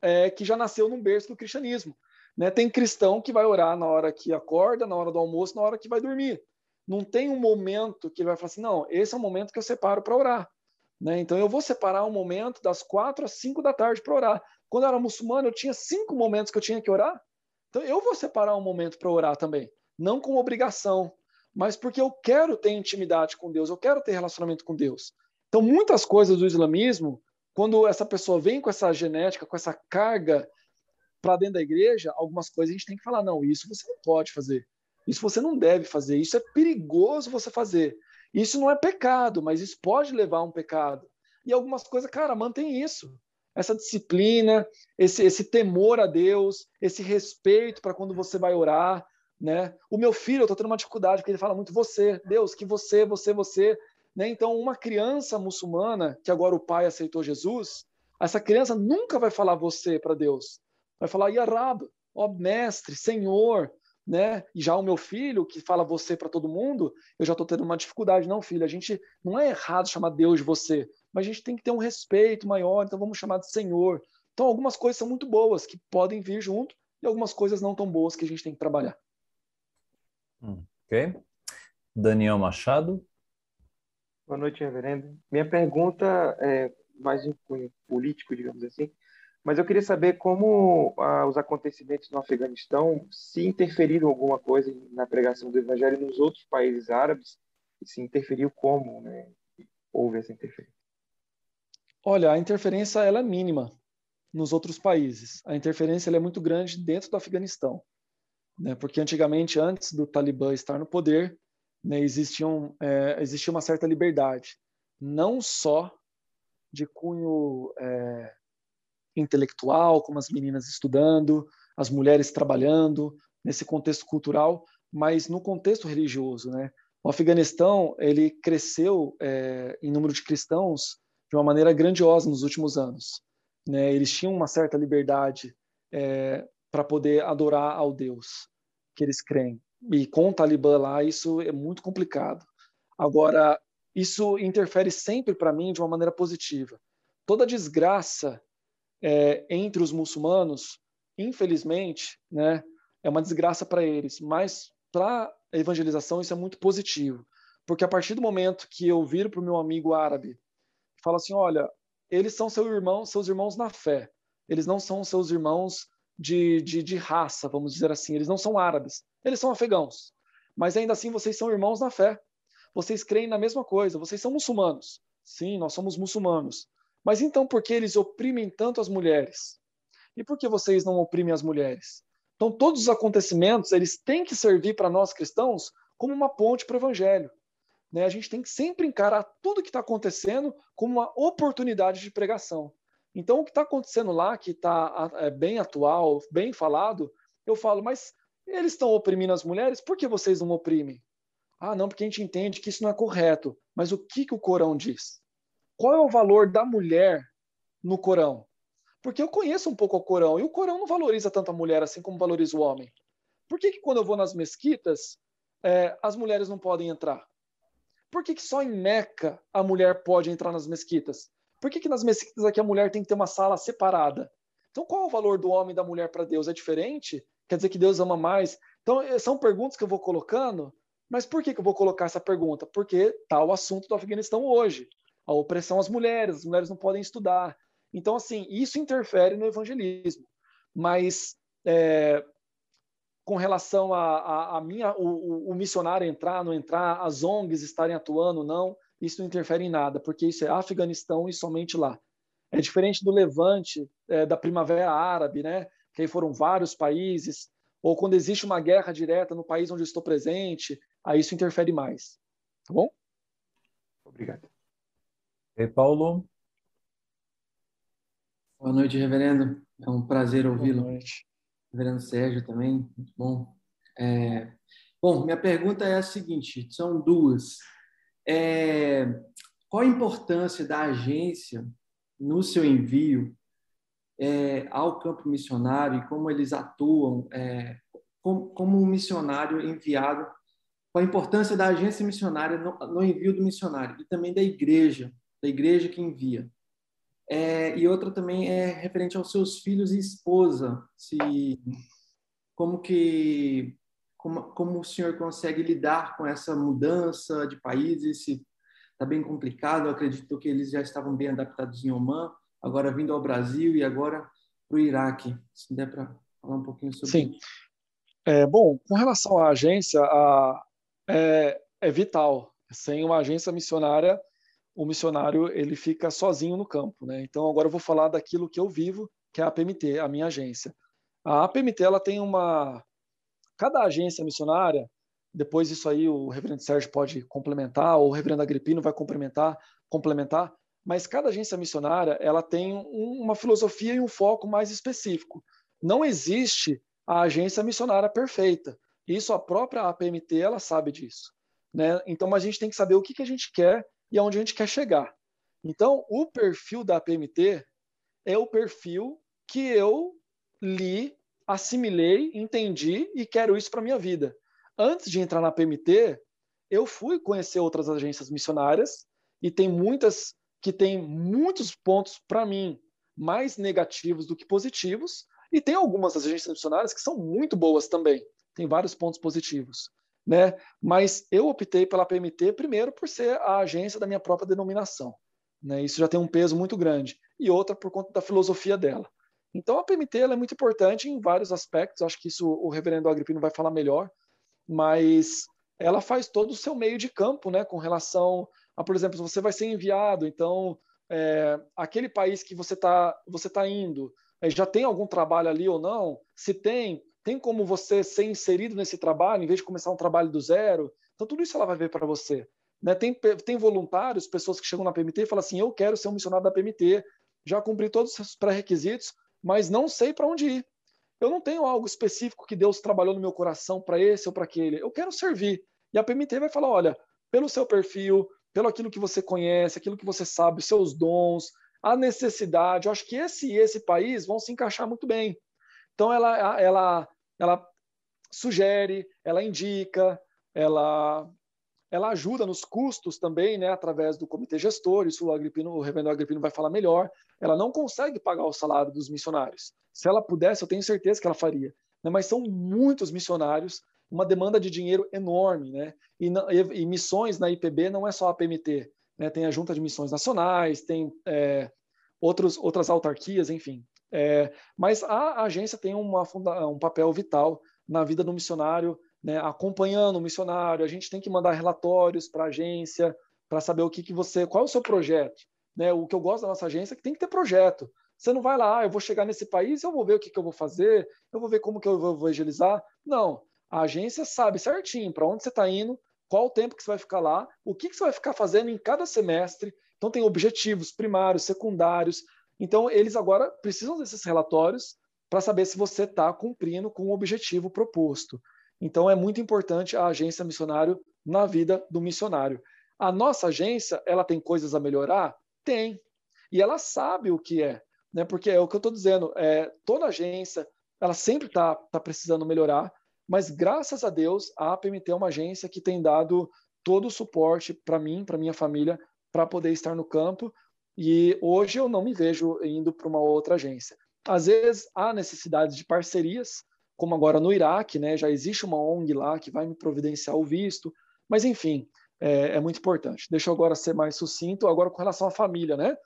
é, que já nasceu num berço do cristianismo. Né? Tem cristão que vai orar na hora que acorda, na hora do almoço, na hora que vai dormir. Não tem um momento que ele vai falar assim, não, esse é o momento que eu separo para orar. Né? Então eu vou separar um momento das quatro às cinco da tarde para orar. Quando eu era muçulmano, eu tinha cinco momentos que eu tinha que orar. Então eu vou separar um momento para orar também, não como obrigação, mas porque eu quero ter intimidade com Deus, eu quero ter relacionamento com Deus. Então muitas coisas do islamismo, quando essa pessoa vem com essa genética, com essa carga para dentro da igreja, algumas coisas a gente tem que falar, não, isso você não pode fazer. Isso você não deve fazer, isso é perigoso você fazer. Isso não é pecado, mas isso pode levar a um pecado. E algumas coisas, cara, mantém isso. Essa disciplina, esse, esse temor a Deus, esse respeito para quando você vai orar, né? O meu filho, eu estou tendo uma dificuldade, porque ele fala muito você, Deus, que você, você, você. Né? Então, uma criança muçulmana, que agora o pai aceitou Jesus, essa criança nunca vai falar você para Deus. Vai falar, Yarab, ó mestre, Senhor, né? E já o meu filho, que fala você para todo mundo, eu já estou tendo uma dificuldade. Não, filho, a gente não é errado chamar Deus de você, mas a gente tem que ter um respeito maior, então vamos chamar de Senhor. Então, algumas coisas são muito boas que podem vir junto e algumas coisas não tão boas que a gente tem que trabalhar. Hum, ok. Daniel Machado. Boa noite, reverendo. Minha pergunta é mais um cunho político, digamos assim. Mas eu queria saber como ah, os acontecimentos no Afeganistão se interferiram alguma coisa na pregação do evangelho nos outros países árabes e se interferiu como, né? Houve essa interferência? Olha, a interferência ela é mínima nos outros países. A interferência é muito grande dentro do Afeganistão, né? Porque antigamente, antes do Talibã estar no poder, né, existiam, é, existia uma certa liberdade, não só de cunho é, intelectual, como as meninas estudando, as mulheres trabalhando, nesse contexto cultural, mas no contexto religioso, né? O Afeganistão ele cresceu é, em número de cristãos de uma maneira grandiosa nos últimos anos. Né? Eles tinham uma certa liberdade é, para poder adorar ao Deus que eles creem. E com o Talibã lá, isso é muito complicado. Agora, isso interfere sempre para mim de uma maneira positiva. Toda desgraça é, entre os muçulmanos, infelizmente, né, é uma desgraça para eles, mas para a evangelização isso é muito positivo, porque a partir do momento que eu viro para o meu amigo árabe e falo assim, olha, eles são seu irmão, seus irmãos na fé, eles não são seus irmãos de, de, de raça, vamos dizer assim, eles não são árabes, eles são afegãos, mas ainda assim vocês são irmãos na fé, vocês creem na mesma coisa, vocês são muçulmanos, sim, nós somos muçulmanos, mas então por que eles oprimem tanto as mulheres? E por que vocês não oprimem as mulheres? Então todos os acontecimentos, eles têm que servir para nós cristãos como uma ponte para o evangelho. Né? A gente tem que sempre encarar tudo que está acontecendo como uma oportunidade de pregação. Então, o que está acontecendo lá, que está é, bem atual, bem falado, eu falo, mas eles estão oprimindo as mulheres, por que vocês não oprimem? Ah, não, porque a gente entende que isso não é correto. Mas o que, que o Corão diz? Qual é o valor da mulher no Corão? Porque eu conheço um pouco o Corão, e o Corão não valoriza tanto a mulher assim como valoriza o homem. Por que, que quando eu vou nas mesquitas, é, as mulheres não podem entrar? Por que, que só em Meca a mulher pode entrar nas mesquitas? Por que, que nas mesquitas aqui a mulher tem que ter uma sala separada? Então, qual é o valor do homem e da mulher para Deus? É diferente? Quer dizer que Deus ama mais? Então, eh, são perguntas que eu vou colocando, mas por que, que eu vou colocar essa pergunta? Porque está o assunto do Afeganistão hoje. A opressão às mulheres, as mulheres não podem estudar. Então, assim, isso interfere no evangelismo. Mas, é, com relação a, a, a minha, o, o, missionário entrar, não entrar, as ONGs estarem atuando, não, isso não interfere em nada, porque isso é Afeganistão e somente lá. É diferente do Levante, é, da Primavera Árabe, né? Que aí foram vários países, ou quando existe uma guerra direta no país onde eu estou presente, aí isso interfere mais. Tá bom? Obrigado. E Paulo? Boa noite, reverendo. É um prazer ouvi-lo. Boa noite. Reverendo Sérgio também, muito bom. É... Bom, minha pergunta é a seguinte: são duas. É... Qual a importância da agência no seu envio é, ao campo missionário e como eles atuam é, como, como, um missionário enviado, com a importância da agência missionária no, no, envio do missionário e também da igreja, da igreja que envia. É, e outra também é referente aos seus filhos e esposa, se como que como, como o senhor consegue lidar com essa mudança de países, se está bem complicado. Eu acredito que eles já estavam bem adaptados em Oman, agora vindo ao Brasil e agora para o Iraque. Se der para falar um pouquinho sobre Sim. isso. É, bom, com relação à agência, a, é, é vital. Sem uma agência missionária, o missionário ele fica sozinho no campo. Né? Então, agora eu vou falar daquilo que eu vivo, que é a APMT, a minha agência. A APMT ela tem uma. Cada agência missionária depois isso aí o reverendo Sérgio pode complementar, ou o reverendo Agripino vai complementar, complementar, mas cada agência missionária ela tem um, uma filosofia e um foco mais específico. Não existe a agência missionária perfeita. Isso a própria APMT ela sabe disso, né? Então a gente tem que saber o que, que a gente quer e aonde a gente quer chegar. Então o perfil da APMT é o perfil que eu li, assimilei, entendi e quero isso para minha vida antes de entrar na PMT, eu fui conhecer outras agências missionárias e tem muitas que têm muitos pontos para mim mais negativos do que positivos e tem algumas agências missionárias que são muito boas também. Tem vários pontos positivos, né? Mas eu optei pela PMT primeiro por ser a agência da minha própria denominação, né? Isso já tem um peso muito grande e outra por conta da filosofia dela. Então a PMT é muito importante em vários aspectos. Acho que isso o Reverendo Agripino vai falar melhor mas ela faz todo o seu meio de campo, né, com relação a, por exemplo, você vai ser enviado, então é, aquele país que você está você tá indo é, já tem algum trabalho ali ou não? Se tem, tem como você ser inserido nesse trabalho em vez de começar um trabalho do zero? Então tudo isso ela vai ver para você. Né? Tem, tem voluntários, pessoas que chegam na PMT e falam assim: eu quero ser um missionário da PMT, já cumpri todos os pré-requisitos, mas não sei para onde ir. Eu não tenho algo específico que Deus trabalhou no meu coração para esse ou para aquele. Eu quero servir. E a PMT vai falar: olha, pelo seu perfil, pelo aquilo que você conhece, aquilo que você sabe, seus dons, a necessidade, eu acho que esse e esse país vão se encaixar muito bem. Então ela, ela, ela sugere, ela indica, ela ela ajuda nos custos também, né, através do comitê gestor, isso o, Agripino, o reverendo Agripino vai falar melhor. Ela não consegue pagar o salário dos missionários. Se ela pudesse, eu tenho certeza que ela faria. Né, mas são muitos missionários, uma demanda de dinheiro enorme, né? E, e, e missões na IPB não é só a PMT, né? Tem a Junta de Missões Nacionais, tem é, outros, outras autarquias, enfim. É, mas a agência tem uma, um papel vital na vida do missionário, né, acompanhando o missionário, a gente tem que mandar relatórios para a agência para saber o que, que você, qual é o seu projeto. Né? O que eu gosto da nossa agência é que tem que ter projeto. Você não vai lá, ah, eu vou chegar nesse país, eu vou ver o que, que eu vou fazer, eu vou ver como que eu vou evangelizar. Não, a agência sabe certinho para onde você está indo, qual o tempo que você vai ficar lá, o que, que você vai ficar fazendo em cada semestre. Então tem objetivos primários, secundários. Então eles agora precisam desses relatórios para saber se você está cumprindo com o objetivo proposto. Então é muito importante a agência missionário na vida do missionário. A nossa agência, ela tem coisas a melhorar? Tem. E ela sabe o que é. né? Porque é o que eu estou dizendo, é, toda agência, ela sempre está tá precisando melhorar, mas graças a Deus a APMT é uma agência que tem dado todo o suporte para mim, para minha família, para poder estar no campo. E hoje eu não me vejo indo para uma outra agência. Às vezes há necessidade de parcerias, como agora no Iraque, né? Já existe uma ONG lá que vai me providenciar o visto, mas enfim, é, é muito importante. Deixa eu agora ser mais sucinto, agora com relação à família, né?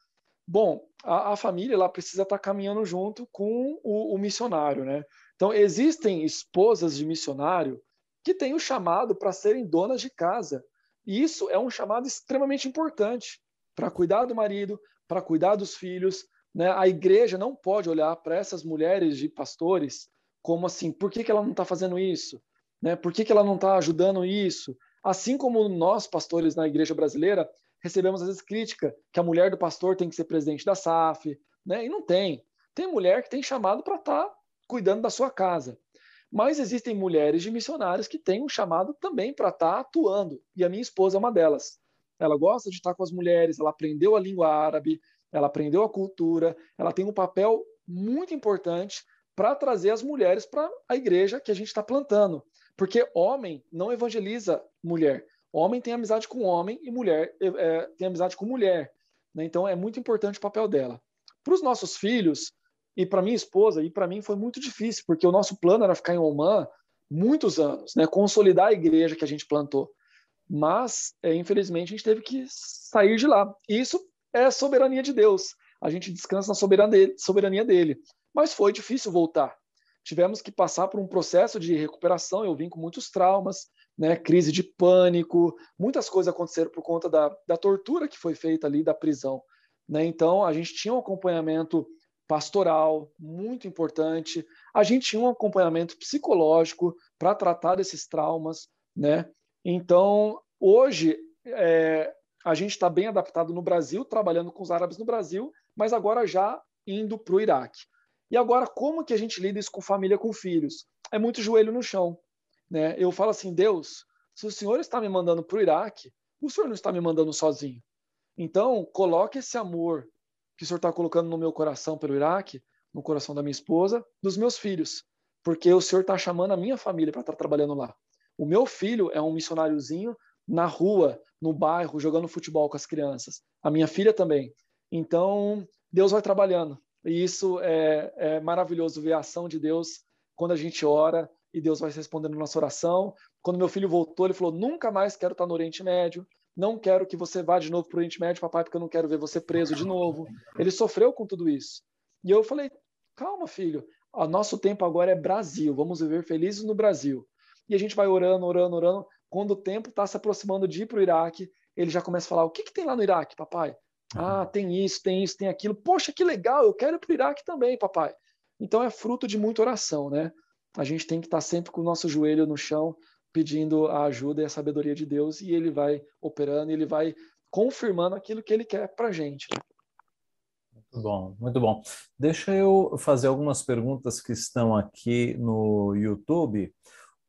Bom, a, a família ela precisa estar tá caminhando junto com o, o missionário, né? Então existem esposas de missionário que têm o chamado para serem donas de casa. E isso é um chamado extremamente importante para cuidar do marido, para cuidar dos filhos. Né? A igreja não pode olhar para essas mulheres de pastores como assim, por que, que ela não está fazendo isso? Né? Por que, que ela não está ajudando isso? Assim como nós, pastores na igreja brasileira, recebemos às vezes crítica que a mulher do pastor tem que ser presidente da SAF, né? e não tem. Tem mulher que tem chamado para estar tá cuidando da sua casa. Mas existem mulheres de missionários que têm um chamado também para estar tá atuando, e a minha esposa é uma delas. Ela gosta de estar com as mulheres, ela aprendeu a língua árabe, ela aprendeu a cultura, ela tem um papel muito importante para trazer as mulheres para a igreja que a gente está plantando. Porque homem não evangeliza mulher. Homem tem amizade com homem e mulher é, é tem amizade com mulher. Né? Então é muito importante o papel dela. Para os nossos filhos e para minha esposa e para mim foi muito difícil, porque o nosso plano era ficar em Oman muitos anos, né? consolidar a igreja que a gente plantou. Mas, é, infelizmente, a gente teve que sair de lá. Isso é soberania de Deus. A gente descansa na soberania dele. Mas foi difícil voltar. Tivemos que passar por um processo de recuperação. Eu vim com muitos traumas, né? crise de pânico, muitas coisas aconteceram por conta da, da tortura que foi feita ali da prisão. Né? Então, a gente tinha um acompanhamento pastoral muito importante, a gente tinha um acompanhamento psicológico para tratar desses traumas. Né? Então, hoje, é, a gente está bem adaptado no Brasil, trabalhando com os árabes no Brasil, mas agora já indo para o Iraque. E agora, como que a gente lida isso com família, com filhos? É muito joelho no chão. Né? Eu falo assim, Deus, se o Senhor está me mandando para o Iraque, o Senhor não está me mandando sozinho. Então, coloque esse amor que o Senhor está colocando no meu coração pelo Iraque, no coração da minha esposa, dos meus filhos, porque o Senhor está chamando a minha família para estar tá trabalhando lá. O meu filho é um missionáriozinho na rua, no bairro, jogando futebol com as crianças. A minha filha também. Então, Deus vai trabalhando. E isso é, é maravilhoso ver a ação de Deus quando a gente ora e Deus vai respondendo nossa oração. Quando meu filho voltou, ele falou: Nunca mais quero estar no Oriente Médio. Não quero que você vá de novo para o Oriente Médio, papai, porque eu não quero ver você preso de novo. Ele sofreu com tudo isso. E eu falei: Calma, filho. O nosso tempo agora é Brasil. Vamos viver felizes no Brasil. E a gente vai orando, orando, orando. Quando o tempo está se aproximando de ir para o Iraque, ele já começa a falar: O que, que tem lá no Iraque, papai? Ah, tem isso, tem isso, tem aquilo. Poxa, que legal, eu quero ir para o Iraque também, papai. Então é fruto de muita oração, né? A gente tem que estar sempre com o nosso joelho no chão, pedindo a ajuda e a sabedoria de Deus, e ele vai operando, ele vai confirmando aquilo que ele quer para a gente. Muito bom, muito bom. Deixa eu fazer algumas perguntas que estão aqui no YouTube.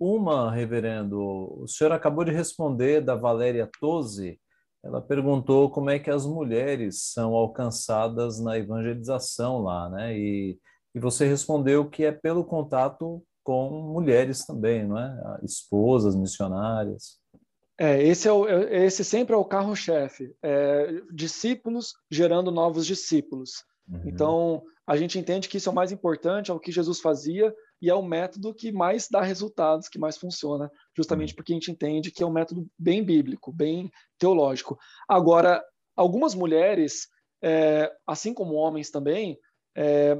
Uma, reverendo, o senhor acabou de responder da Valéria Toze, ela perguntou como é que as mulheres são alcançadas na evangelização lá, né? E, e você respondeu que é pelo contato com mulheres também, não é? Esposas, missionárias. É, esse, é o, é, esse sempre é o carro-chefe. É, discípulos gerando novos discípulos. Uhum. Então, a gente entende que isso é o mais importante, é o que Jesus fazia, e é o método que mais dá resultados, que mais funciona, justamente uhum. porque a gente entende que é um método bem bíblico, bem teológico. Agora, algumas mulheres, é, assim como homens também, é,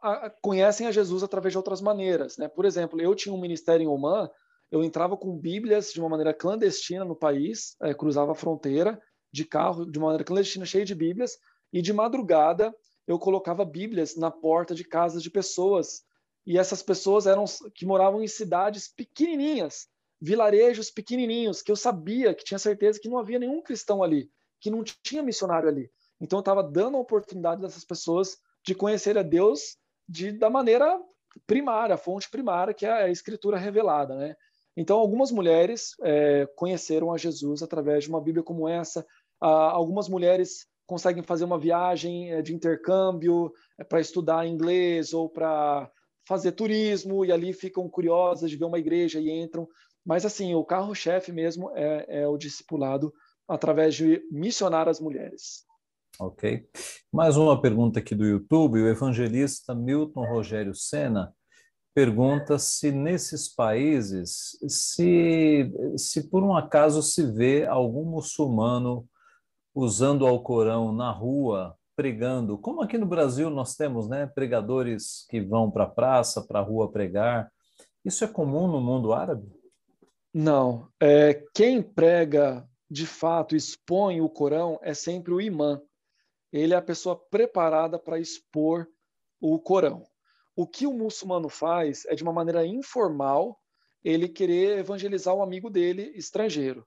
a, conhecem a Jesus através de outras maneiras. Né? Por exemplo, eu tinha um ministério em Oman, eu entrava com Bíblias de uma maneira clandestina no país, é, cruzava a fronteira de carro de uma maneira clandestina, cheia de Bíblias, e de madrugada eu colocava Bíblias na porta de casas de pessoas e essas pessoas eram que moravam em cidades pequenininhas, vilarejos pequenininhos, que eu sabia, que tinha certeza que não havia nenhum cristão ali, que não tinha missionário ali. Então eu estava dando a oportunidade dessas pessoas de conhecer a Deus de, da maneira primária, a fonte primária, que é a escritura revelada, né? Então algumas mulheres é, conheceram a Jesus através de uma Bíblia como essa, ah, algumas mulheres conseguem fazer uma viagem eh, de intercâmbio eh, para estudar inglês ou para fazer turismo e ali ficam curiosas de ver uma igreja e entram. Mas assim, o carro-chefe mesmo é, é o discipulado através de missionar as mulheres. Ok. Mais uma pergunta aqui do YouTube. O evangelista Milton Rogério Sena pergunta se nesses países, se, se por um acaso se vê algum muçulmano usando o Alcorão na rua, pregando, como aqui no Brasil nós temos né, pregadores que vão para a praça, para a rua pregar. Isso é comum no mundo árabe? Não. É, quem prega, de fato, expõe o Corão é sempre o imã. Ele é a pessoa preparada para expor o Corão. O que o muçulmano faz é, de uma maneira informal, ele querer evangelizar o amigo dele estrangeiro.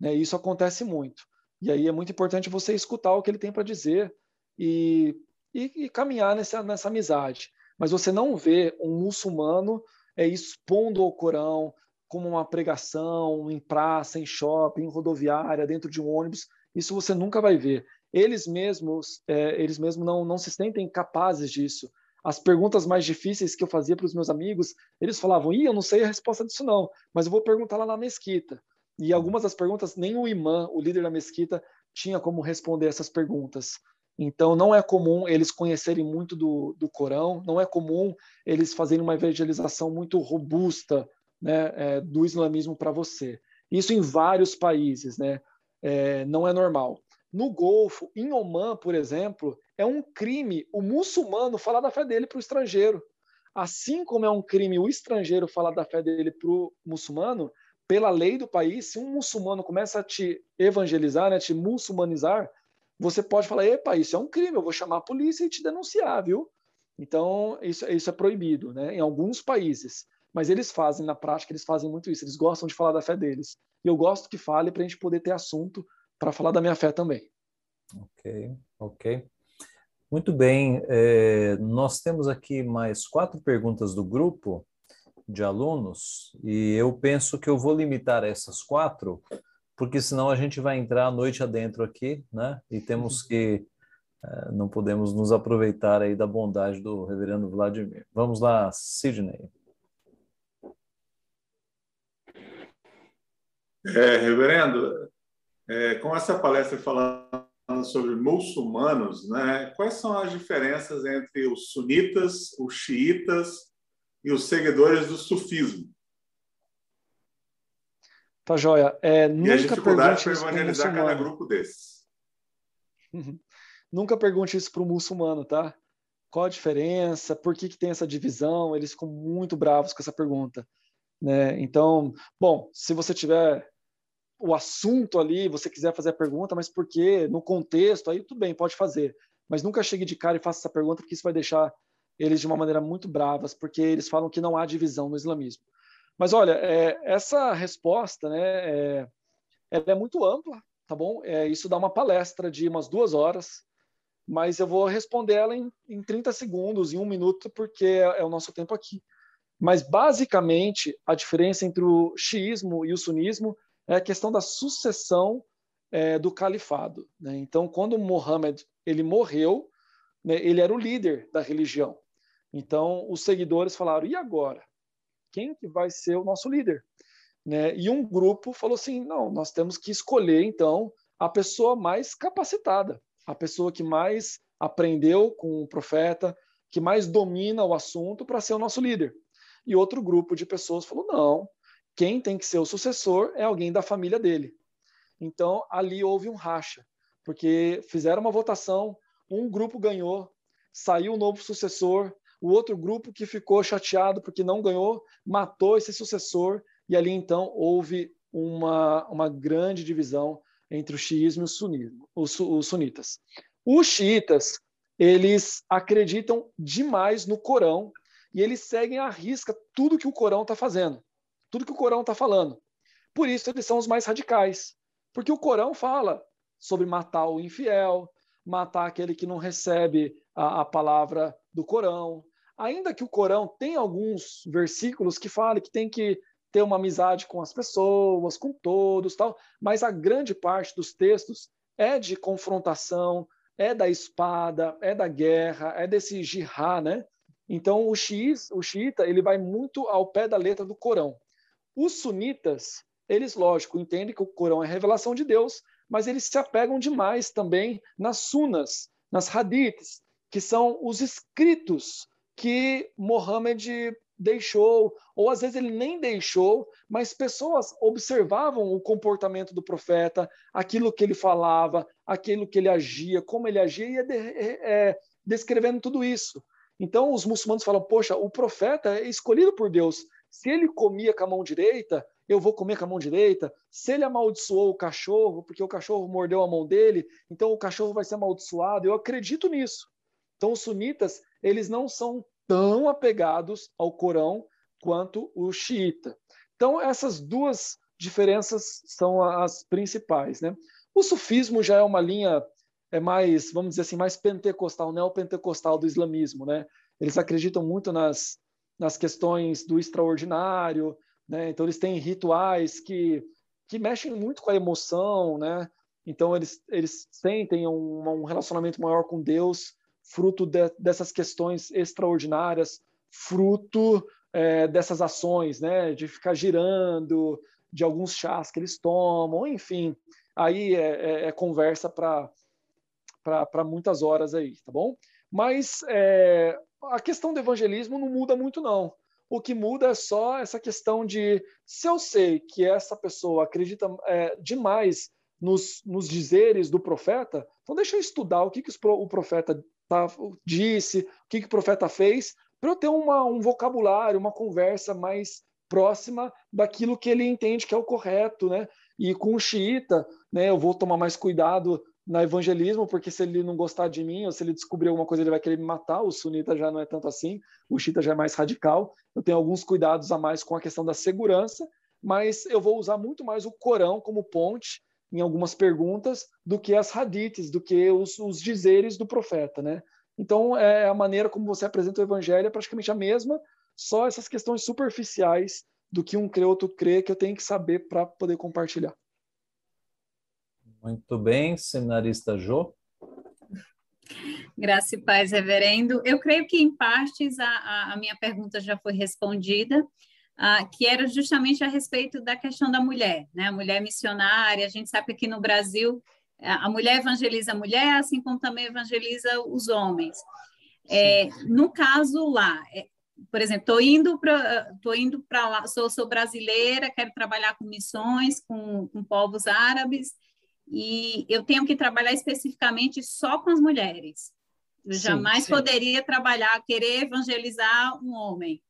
Né? Isso acontece muito. E aí é muito importante você escutar o que ele tem para dizer e, e, e, caminhar nessa, nessa amizade. Mas você não vê um muçulmano é, expondo o Corão como uma pregação em praça, em shopping, em rodoviária, dentro de um ônibus. Isso você nunca vai ver. Eles mesmos, é, eles mesmos não, não se sentem capazes disso as perguntas mais difíceis que eu fazia para os meus amigos, eles falavam: "Ih, eu não sei a resposta disso não, mas eu vou perguntar lá na mesquita". E algumas das perguntas nem o imã, o líder da mesquita, tinha como responder essas perguntas. Então, não é comum eles conhecerem muito do, do Corão, não é comum eles fazerem uma evangelização muito robusta né, é, do islamismo para você. Isso em vários países, né? É, não é normal. No Golfo, em Oman, por exemplo, é um crime o muçulmano falar da fé dele para o estrangeiro. Assim como é um crime o estrangeiro falar da fé dele para o muçulmano, pela lei do país, se um muçulmano começa a te evangelizar, né, te muçulmanizar, você pode falar: epa, isso é um crime, eu vou chamar a polícia e te denunciar, viu? Então, isso, isso é proibido né, em alguns países. Mas eles fazem, na prática, eles fazem muito isso. Eles gostam de falar da fé deles. E eu gosto que fale para a gente poder ter assunto para falar da minha fé também. Ok, ok. Muito bem, é, nós temos aqui mais quatro perguntas do grupo de alunos e eu penso que eu vou limitar essas quatro, porque senão a gente vai entrar a noite adentro aqui, né? E temos uhum. que é, não podemos nos aproveitar aí da bondade do Reverendo Vladimir. Vamos lá, Sidney. É, reverendo, é, com essa palestra falando sobre muçulmanos, né? quais são as diferenças entre os sunitas, os xiitas e os seguidores do sufismo? Tá joia. É, e a dificuldade para evangelizar cada grupo desses. Uhum. Nunca pergunte isso para o muçulmano, tá? Qual a diferença? Por que, que tem essa divisão? Eles ficam muito bravos com essa pergunta. Né? Então, bom, se você tiver o assunto ali, você quiser fazer a pergunta, mas por quê? No contexto, aí tudo bem, pode fazer. Mas nunca chegue de cara e faça essa pergunta, porque isso vai deixar eles de uma maneira muito bravas, porque eles falam que não há divisão no islamismo. Mas olha, é, essa resposta, né, é, ela é muito ampla, tá bom? É, isso dá uma palestra de umas duas horas, mas eu vou responder ela em, em 30 segundos, em um minuto, porque é, é o nosso tempo aqui. Mas, basicamente, a diferença entre o xiismo e o sunismo é a questão da sucessão é, do califado. Né? Então, quando Muhammad ele morreu, né, ele era o líder da religião. Então, os seguidores falaram: e agora? Quem que vai ser o nosso líder? Né? E um grupo falou assim: não, nós temos que escolher então a pessoa mais capacitada, a pessoa que mais aprendeu com o profeta, que mais domina o assunto para ser o nosso líder. E outro grupo de pessoas falou: não, quem tem que ser o sucessor é alguém da família dele. Então, ali houve um racha, porque fizeram uma votação, um grupo ganhou, saiu o um novo sucessor, o outro grupo que ficou chateado porque não ganhou, matou esse sucessor, e ali então houve uma, uma grande divisão entre o xiismo e o os, os sunitas. Os xiitas, eles acreditam demais no Corão e eles seguem à risca tudo que o Corão está fazendo tudo que o Corão está falando. Por isso eles são os mais radicais. Porque o Corão fala sobre matar o infiel, matar aquele que não recebe a, a palavra do Corão. Ainda que o Corão tenha alguns versículos que falem que tem que ter uma amizade com as pessoas, com todos, tal, mas a grande parte dos textos é de confrontação, é da espada, é da guerra, é desse jihad, né? Então o, xiis, o xiita ele vai muito ao pé da letra do Corão. Os sunitas, eles, lógico, entendem que o Corão é revelação de Deus, mas eles se apegam demais também nas sunas, nas hadiths, que são os escritos que Mohammed deixou, ou às vezes ele nem deixou, mas pessoas observavam o comportamento do profeta, aquilo que ele falava, aquilo que ele agia, como ele agia, e ia de, é, descrevendo tudo isso. Então os muçulmanos falam: poxa, o profeta é escolhido por Deus. Se ele comia com a mão direita, eu vou comer com a mão direita. Se ele amaldiçoou o cachorro, porque o cachorro mordeu a mão dele, então o cachorro vai ser amaldiçoado. Eu acredito nisso. Então os sunitas, eles não são tão apegados ao Corão quanto o xiita. Então essas duas diferenças são as principais, né? O sufismo já é uma linha é mais, vamos dizer assim, mais pentecostal, neopentecostal do islamismo, né? Eles acreditam muito nas, nas questões do extraordinário, né? Então eles têm rituais que que mexem muito com a emoção, né? Então eles eles sentem um, um relacionamento maior com Deus, fruto de, dessas questões extraordinárias, fruto é, dessas ações, né? De ficar girando, de alguns chás que eles tomam, enfim. Aí é, é, é conversa para muitas horas aí, tá bom? Mas é, a questão do evangelismo não muda muito, não. O que muda é só essa questão de se eu sei que essa pessoa acredita é, demais nos, nos dizeres do profeta, então deixa eu estudar o que, que o profeta tá, disse, o que, que o profeta fez, para eu ter uma, um vocabulário, uma conversa mais próxima daquilo que ele entende que é o correto, né? E com o xiita, né, eu vou tomar mais cuidado no evangelismo, porque se ele não gostar de mim, ou se ele descobrir alguma coisa, ele vai querer me matar. O sunita já não é tanto assim, o xiita já é mais radical. Eu tenho alguns cuidados a mais com a questão da segurança, mas eu vou usar muito mais o Corão como ponte em algumas perguntas do que as hadiths, do que os, os dizeres do profeta, né? Então, é a maneira como você apresenta o evangelho é praticamente a mesma, só essas questões superficiais do que um crê, outro crê, que eu tenho que saber para poder compartilhar. Muito bem, seminarista Jô. Graça e paz, reverendo. Eu creio que, em partes, a, a minha pergunta já foi respondida, uh, que era justamente a respeito da questão da mulher, né? A mulher missionária. A gente sabe que aqui no Brasil a mulher evangeliza a mulher, assim como também evangeliza os homens. É, no caso lá, é, por exemplo, estou indo para tô indo para lá, sou, sou brasileira, quero trabalhar com missões, com, com povos árabes, e eu tenho que trabalhar especificamente só com as mulheres. Eu sim, jamais sim. poderia trabalhar, querer evangelizar um homem.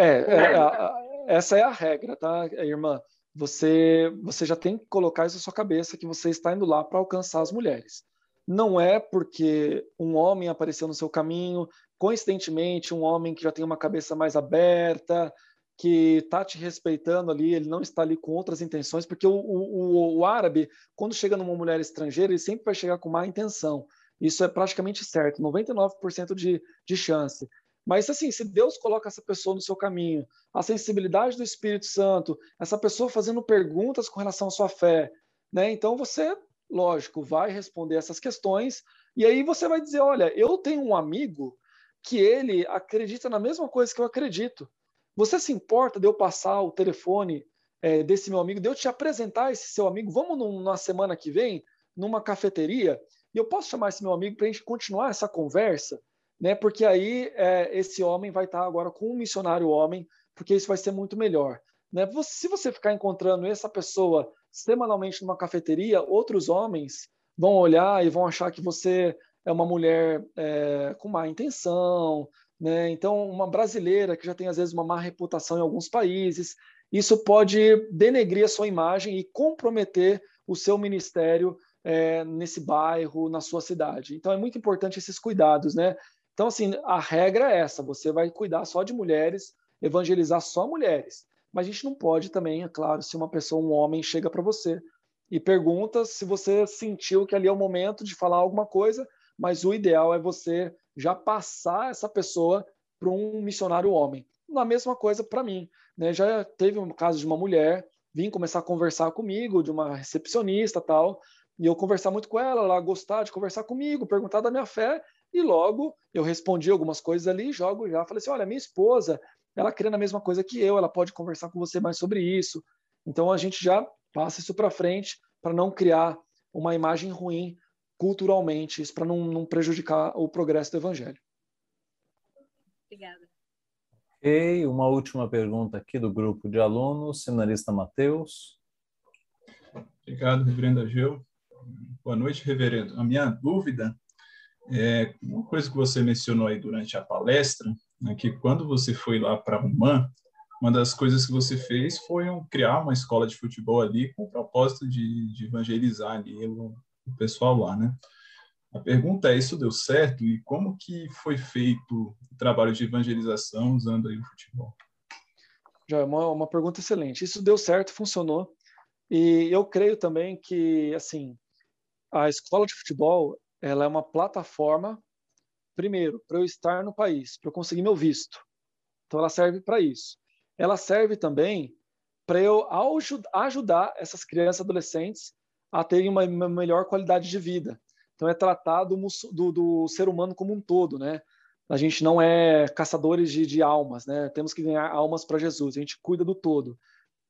É, é a, essa é a regra, tá, irmã? Você, você já tem que colocar isso na sua cabeça que você está indo lá para alcançar as mulheres. Não é porque um homem apareceu no seu caminho, coincidentemente, um homem que já tem uma cabeça mais aberta, que está te respeitando ali, ele não está ali com outras intenções, porque o, o, o, árabe, quando chega numa mulher estrangeira, ele sempre vai chegar com má intenção. Isso é praticamente certo, 99% de, de chance. Mas, assim, se Deus coloca essa pessoa no seu caminho, a sensibilidade do Espírito Santo, essa pessoa fazendo perguntas com relação à sua fé, né? Então você, lógico, vai responder essas questões e aí você vai dizer: olha, eu tenho um amigo que ele acredita na mesma coisa que eu acredito. Você se importa de eu passar o telefone é, desse meu amigo, de eu te apresentar esse seu amigo? Vamos num, na semana que vem, numa cafeteria, e eu posso chamar esse meu amigo para a gente continuar essa conversa? Né? Porque aí é, esse homem vai estar agora com um missionário homem, porque isso vai ser muito melhor. Né? Se você ficar encontrando essa pessoa semanalmente numa cafeteria, outros homens vão olhar e vão achar que você é uma mulher é, com má intenção, né? Então, uma brasileira que já tem, às vezes, uma má reputação em alguns países, isso pode denegrir a sua imagem e comprometer o seu ministério é, nesse bairro, na sua cidade. Então, é muito importante esses cuidados, né? Então, assim, a regra é essa: você vai cuidar só de mulheres, evangelizar só mulheres. Mas a gente não pode também, é claro, se uma pessoa, um homem, chega para você e pergunta se você sentiu que ali é o momento de falar alguma coisa, mas o ideal é você já passar essa pessoa para um missionário homem. Na mesma coisa para mim. Né? Já teve um caso de uma mulher vir começar a conversar comigo, de uma recepcionista tal, e eu conversar muito com ela, ela gostar de conversar comigo, perguntar da minha fé, e logo eu respondi algumas coisas ali, jogo já, falei assim, olha, minha esposa, ela crê na mesma coisa que eu, ela pode conversar com você mais sobre isso. Então a gente já passa isso para frente para não criar uma imagem ruim culturalmente, para não, não prejudicar o progresso do evangelho. Obrigada. Ok, uma última pergunta aqui do grupo de alunos, seminarista Matheus. Obrigado, reverendo Ageu. Boa noite, reverendo. A minha dúvida é uma coisa que você mencionou aí durante a palestra, né, que quando você foi lá para Rumã, uma das coisas que você fez foi um, criar uma escola de futebol ali com o propósito de, de evangelizar ali o, o, pessoal lá, né? A pergunta é, isso deu certo? E como que foi feito o trabalho de evangelização usando aí o futebol? Já é uma, uma pergunta excelente. Isso deu certo, funcionou. E eu creio também que, assim, a escola de futebol, ela é uma plataforma, primeiro, para eu estar no país, para eu conseguir meu visto. Então, ela serve para isso. Ela serve também para eu ajudar essas crianças e adolescentes a terem uma melhor qualidade de vida. Então, é tratar do, do, do ser humano como um todo, né? A gente não é caçadores de, de almas, né? Temos que ganhar almas para Jesus. A gente cuida do todo.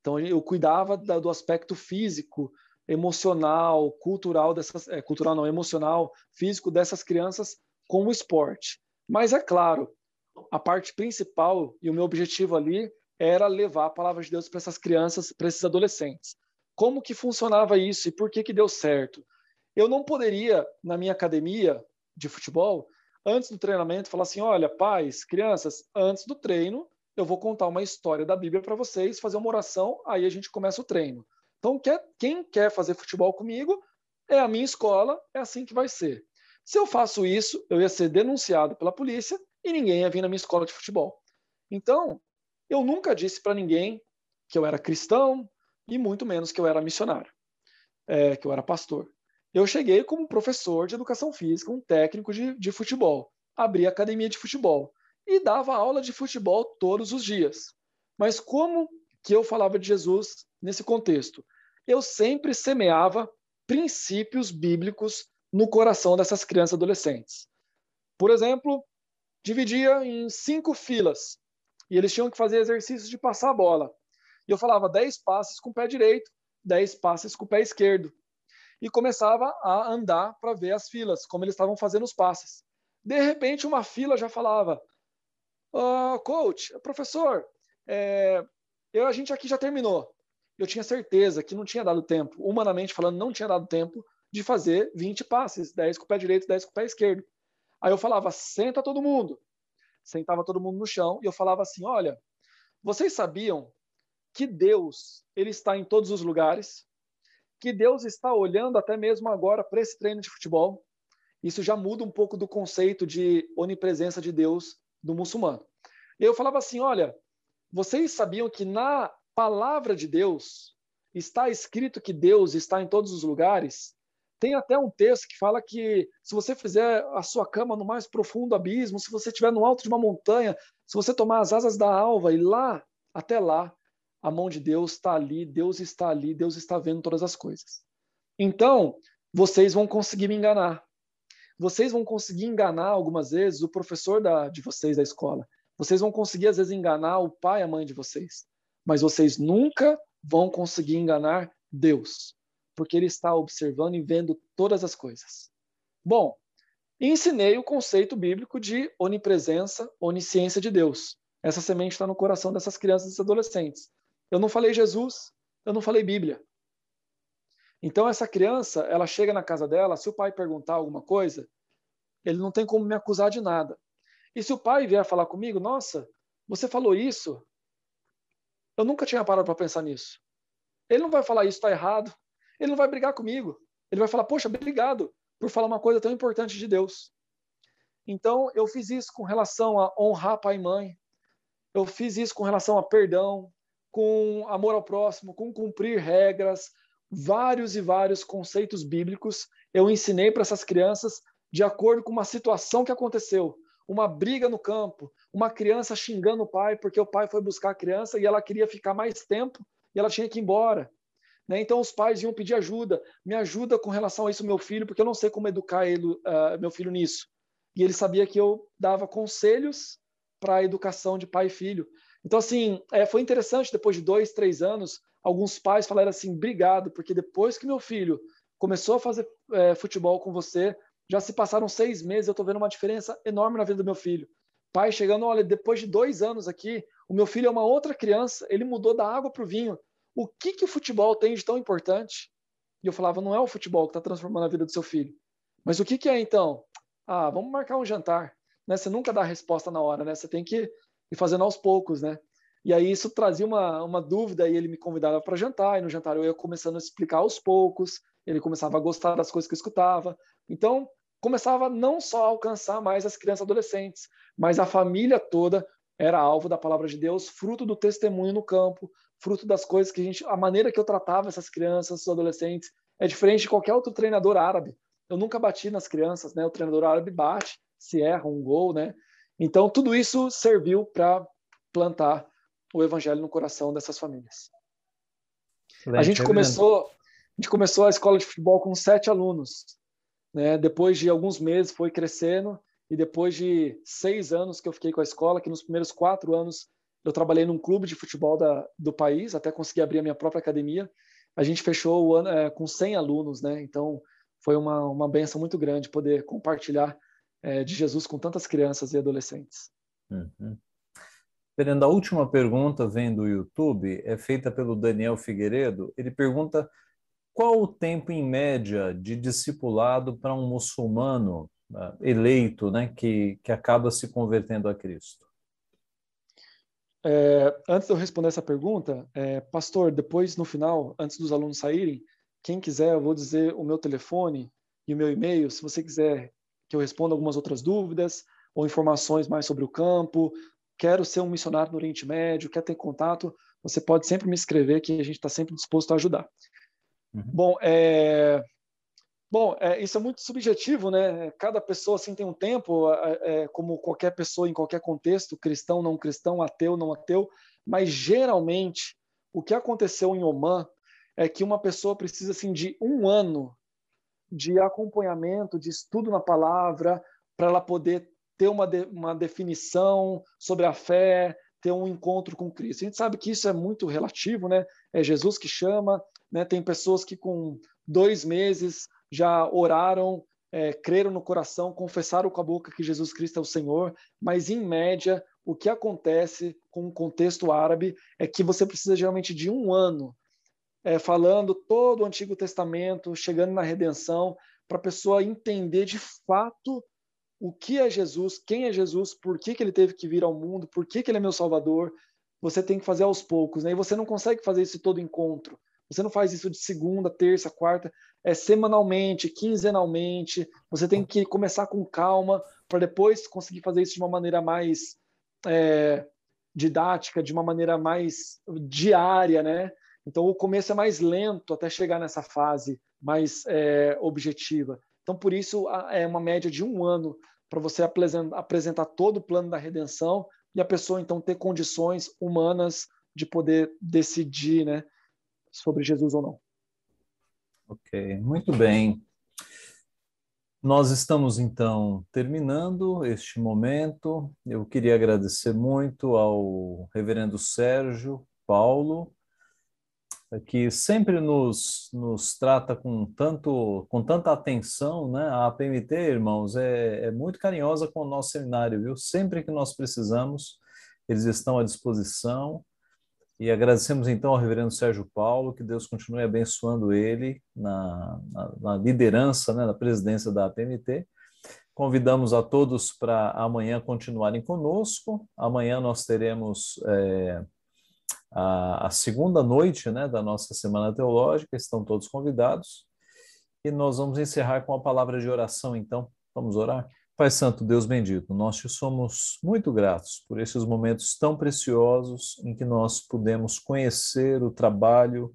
Então, eu cuidava da, do aspecto físico, emocional, cultural dessas, é, cultural não, emocional, físico dessas crianças com o esporte. Mas é claro, a parte principal e o meu objetivo ali era levar a palavra de Deus para essas crianças, para esses adolescentes. Como que funcionava isso e por que que deu certo? Eu não poderia, na minha academia de futebol, antes do treinamento, falar assim: olha, pais, crianças, antes do treino, eu vou contar uma história da Bíblia para vocês, fazer uma oração, aí a gente começa o treino. Então, quer, quem quer fazer futebol comigo é a minha escola, é assim que vai ser. Se eu faço isso, eu ia ser denunciado pela polícia e ninguém ia vir na minha escola de futebol. Então, eu nunca disse para ninguém que eu era cristão e muito menos que eu era missionário, é, que eu era pastor. Eu cheguei como professor de educação física, um técnico de, de futebol. Abri academia de futebol e dava aula de futebol todos os dias. Mas como que eu falava de Jesus nesse contexto? Eu sempre semeava princípios bíblicos no coração dessas crianças e adolescentes. Por exemplo, dividia em cinco filas e eles tinham que fazer exercícios de passar a bola. E eu falava 10 passes com o pé direito, 10 passes com o pé esquerdo e começava a andar para ver as filas, como eles estavam fazendo os passes. De repente, uma fila já falava: oh, Coach, professor, é, eu, a gente aqui já terminou. Eu tinha certeza que não tinha dado tempo, humanamente falando, não tinha dado tempo de fazer 20 passes, 10 com o pé direito, 10 com o pé esquerdo. Aí eu falava: senta todo mundo. Sentava todo mundo no chão e eu falava assim: olha, vocês sabiam que Deus ele está em todos os lugares? que Deus está olhando até mesmo agora para esse treino de futebol. Isso já muda um pouco do conceito de onipresença de Deus do muçulmano. Eu falava assim: olha, vocês sabiam que na palavra de Deus está escrito que Deus está em todos os lugares? Tem até um texto que fala que se você fizer a sua cama no mais profundo abismo, se você estiver no alto de uma montanha, se você tomar as asas da alva e lá, até lá, a mão de Deus está ali, Deus está ali, Deus está vendo todas as coisas. Então, vocês vão conseguir me enganar. Vocês vão conseguir enganar algumas vezes o professor da, de vocês da escola. Vocês vão conseguir, às vezes, enganar o pai e a mãe de vocês. Mas vocês nunca vão conseguir enganar Deus, porque Ele está observando e vendo todas as coisas. Bom, ensinei o conceito bíblico de onipresença, onisciência de Deus. Essa semente está no coração dessas crianças e adolescentes. Eu não falei Jesus, eu não falei Bíblia. Então essa criança, ela chega na casa dela, se o pai perguntar alguma coisa, ele não tem como me acusar de nada. E se o pai vier falar comigo, nossa, você falou isso? Eu nunca tinha parado para pensar nisso. Ele não vai falar isso está errado. Ele não vai brigar comigo. Ele vai falar, poxa, obrigado por falar uma coisa tão importante de Deus. Então eu fiz isso com relação a honrar pai e mãe. Eu fiz isso com relação a perdão, com amor ao próximo, com cumprir regras, vários e vários conceitos bíblicos eu ensinei para essas crianças de acordo com uma situação que aconteceu. Uma briga no campo, uma criança xingando o pai porque o pai foi buscar a criança e ela queria ficar mais tempo e ela tinha que ir embora. Né? Então os pais iam pedir ajuda, me ajuda com relação a isso meu filho, porque eu não sei como educar ele, uh, meu filho nisso. E ele sabia que eu dava conselhos para a educação de pai e filho. Então assim, é, foi interessante depois de dois, três anos, alguns pais falaram assim, obrigado, porque depois que meu filho começou a fazer é, futebol com você, já se passaram seis meses, eu estou vendo uma diferença enorme na vida do meu filho. Pai chegando, olha, depois de dois anos aqui, o meu filho é uma outra criança, ele mudou da água para o vinho. O que, que o futebol tem de tão importante? E eu falava, não é o futebol que está transformando a vida do seu filho. Mas o que, que é então? Ah, vamos marcar um jantar. Né? Você nunca dá a resposta na hora, né? Você tem que ir fazendo aos poucos, né? E aí isso trazia uma, uma dúvida e ele me convidava para jantar, e no jantar eu ia começando a explicar aos poucos, ele começava a gostar das coisas que eu escutava. Então, começava não só a alcançar mais as crianças e adolescentes, mas a família toda era alvo da palavra de Deus, fruto do testemunho no campo, fruto das coisas que a gente, a maneira que eu tratava essas crianças, esses adolescentes, é diferente de qualquer outro treinador árabe. Eu nunca bati nas crianças, né? O treinador árabe bate, se erra um gol, né? Então tudo isso serviu para plantar o evangelho no coração dessas famílias. A gente começou, a gente começou a escola de futebol com sete alunos. Né? Depois de alguns meses foi crescendo e depois de seis anos que eu fiquei com a escola, que nos primeiros quatro anos eu trabalhei num clube de futebol da, do país, até conseguir abrir a minha própria academia, a gente fechou o ano é, com 100 alunos, né? Então foi uma, uma benção muito grande poder compartilhar é, de Jesus com tantas crianças e adolescentes. Uhum. Fernando, a última pergunta vem do YouTube, é feita pelo Daniel Figueiredo. Ele pergunta qual o tempo em média de discipulado para um muçulmano uh, eleito, né, que, que acaba se convertendo a Cristo? É, antes de eu responder essa pergunta, é, pastor, depois no final, antes dos alunos saírem, quem quiser, eu vou dizer o meu telefone e o meu e-mail, se você quiser que eu responda algumas outras dúvidas ou informações mais sobre o campo, quero ser um missionário no Oriente Médio, quer ter contato, você pode sempre me escrever que a gente está sempre disposto a ajudar. Uhum. Bom, é, bom é, isso é muito subjetivo, né? Cada pessoa assim tem um tempo, é, como qualquer pessoa em qualquer contexto, cristão, não cristão, ateu, não ateu, mas geralmente o que aconteceu em Oman é que uma pessoa precisa assim de um ano de acompanhamento, de estudo na palavra, para ela poder ter uma, de, uma definição sobre a fé, ter um encontro com Cristo. A gente sabe que isso é muito relativo, né? É Jesus que chama, né? Tem pessoas que com dois meses já oraram, é, creram no coração, confessaram com a boca que Jesus Cristo é o Senhor, mas em média o que acontece com o contexto árabe é que você precisa geralmente de um ano é, falando todo o Antigo Testamento, chegando na redenção, para a pessoa entender de fato o que é Jesus, quem é Jesus, por que, que ele teve que vir ao mundo, por que, que ele é meu Salvador. Você tem que fazer aos poucos, né? E você não consegue fazer isso todo encontro. Você não faz isso de segunda, terça, quarta, é semanalmente, quinzenalmente. Você tem que começar com calma para depois conseguir fazer isso de uma maneira mais é, didática, de uma maneira mais diária, né? Então o começo é mais lento até chegar nessa fase mais é, objetiva. Então por isso é uma média de um ano para você apresentar todo o plano da redenção e a pessoa então ter condições humanas de poder decidir, né? Sobre Jesus ou não. Ok, muito bem. Nós estamos então terminando este momento. Eu queria agradecer muito ao Reverendo Sérgio Paulo, que sempre nos, nos trata com, tanto, com tanta atenção, né? A APMT, irmãos, é, é muito carinhosa com o nosso seminário, viu? Sempre que nós precisamos, eles estão à disposição. E agradecemos então ao reverendo Sérgio Paulo, que Deus continue abençoando ele na, na, na liderança, né, na presidência da APMT. Convidamos a todos para amanhã continuarem conosco. Amanhã nós teremos é, a, a, segunda noite né, da nossa Semana Teológica, estão todos convidados. E nós vamos encerrar com a palavra de oração, então. Vamos orar? Pai Santo, Deus bendito, nós te somos muito gratos por esses momentos tão preciosos em que nós pudemos conhecer o trabalho,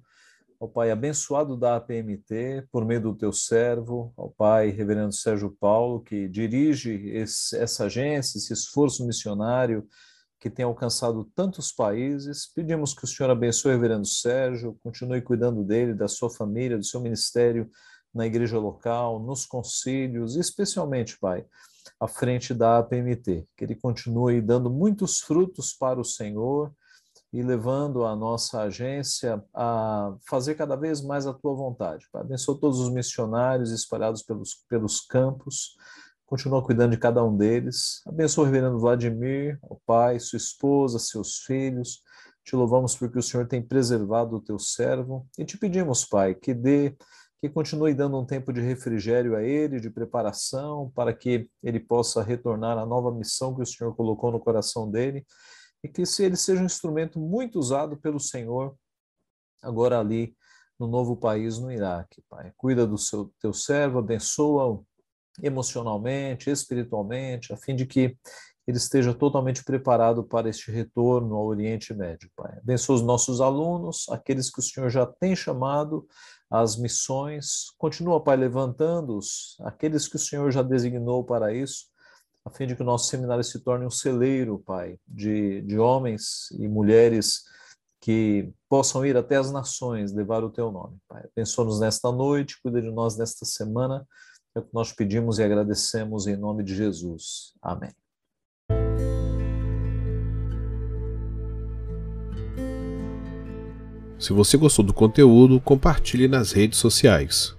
ao Pai abençoado da APMT, por meio do teu servo, ao Pai Reverendo Sérgio Paulo, que dirige esse, essa agência, esse esforço missionário que tem alcançado tantos países. Pedimos que o Senhor abençoe o reverendo Sérgio, continue cuidando dele, da sua família, do seu ministério na igreja local, nos concílios, especialmente, Pai, à frente da APMT. Que ele continue dando muitos frutos para o Senhor e levando a nossa agência a fazer cada vez mais a tua vontade. Pai. Abençoa todos os missionários espalhados pelos, pelos campos continua cuidando de cada um deles. Abençoa o reverendo Vladimir, o pai, sua esposa, seus filhos. Te louvamos porque o Senhor tem preservado o teu servo e te pedimos, Pai, que dê que continue dando um tempo de refrigério a ele, de preparação, para que ele possa retornar à nova missão que o Senhor colocou no coração dele, e que se ele seja um instrumento muito usado pelo Senhor, agora ali no novo país, no Iraque, Pai. Cuida do seu teu servo, abençoa-o emocionalmente, espiritualmente, a fim de que ele esteja totalmente preparado para este retorno ao Oriente Médio, Pai. Abençoa os nossos alunos, aqueles que o Senhor já tem chamado às missões. Continua, Pai, levantando-os, aqueles que o Senhor já designou para isso, a fim de que o nosso seminário se torne um celeiro, Pai, de, de homens e mulheres que possam ir até as nações levar o Teu nome, Pai. Abençoa-nos nesta noite, cuida de nós nesta semana é o que nós pedimos e agradecemos em nome de Jesus. Amém. Se você gostou do conteúdo, compartilhe nas redes sociais.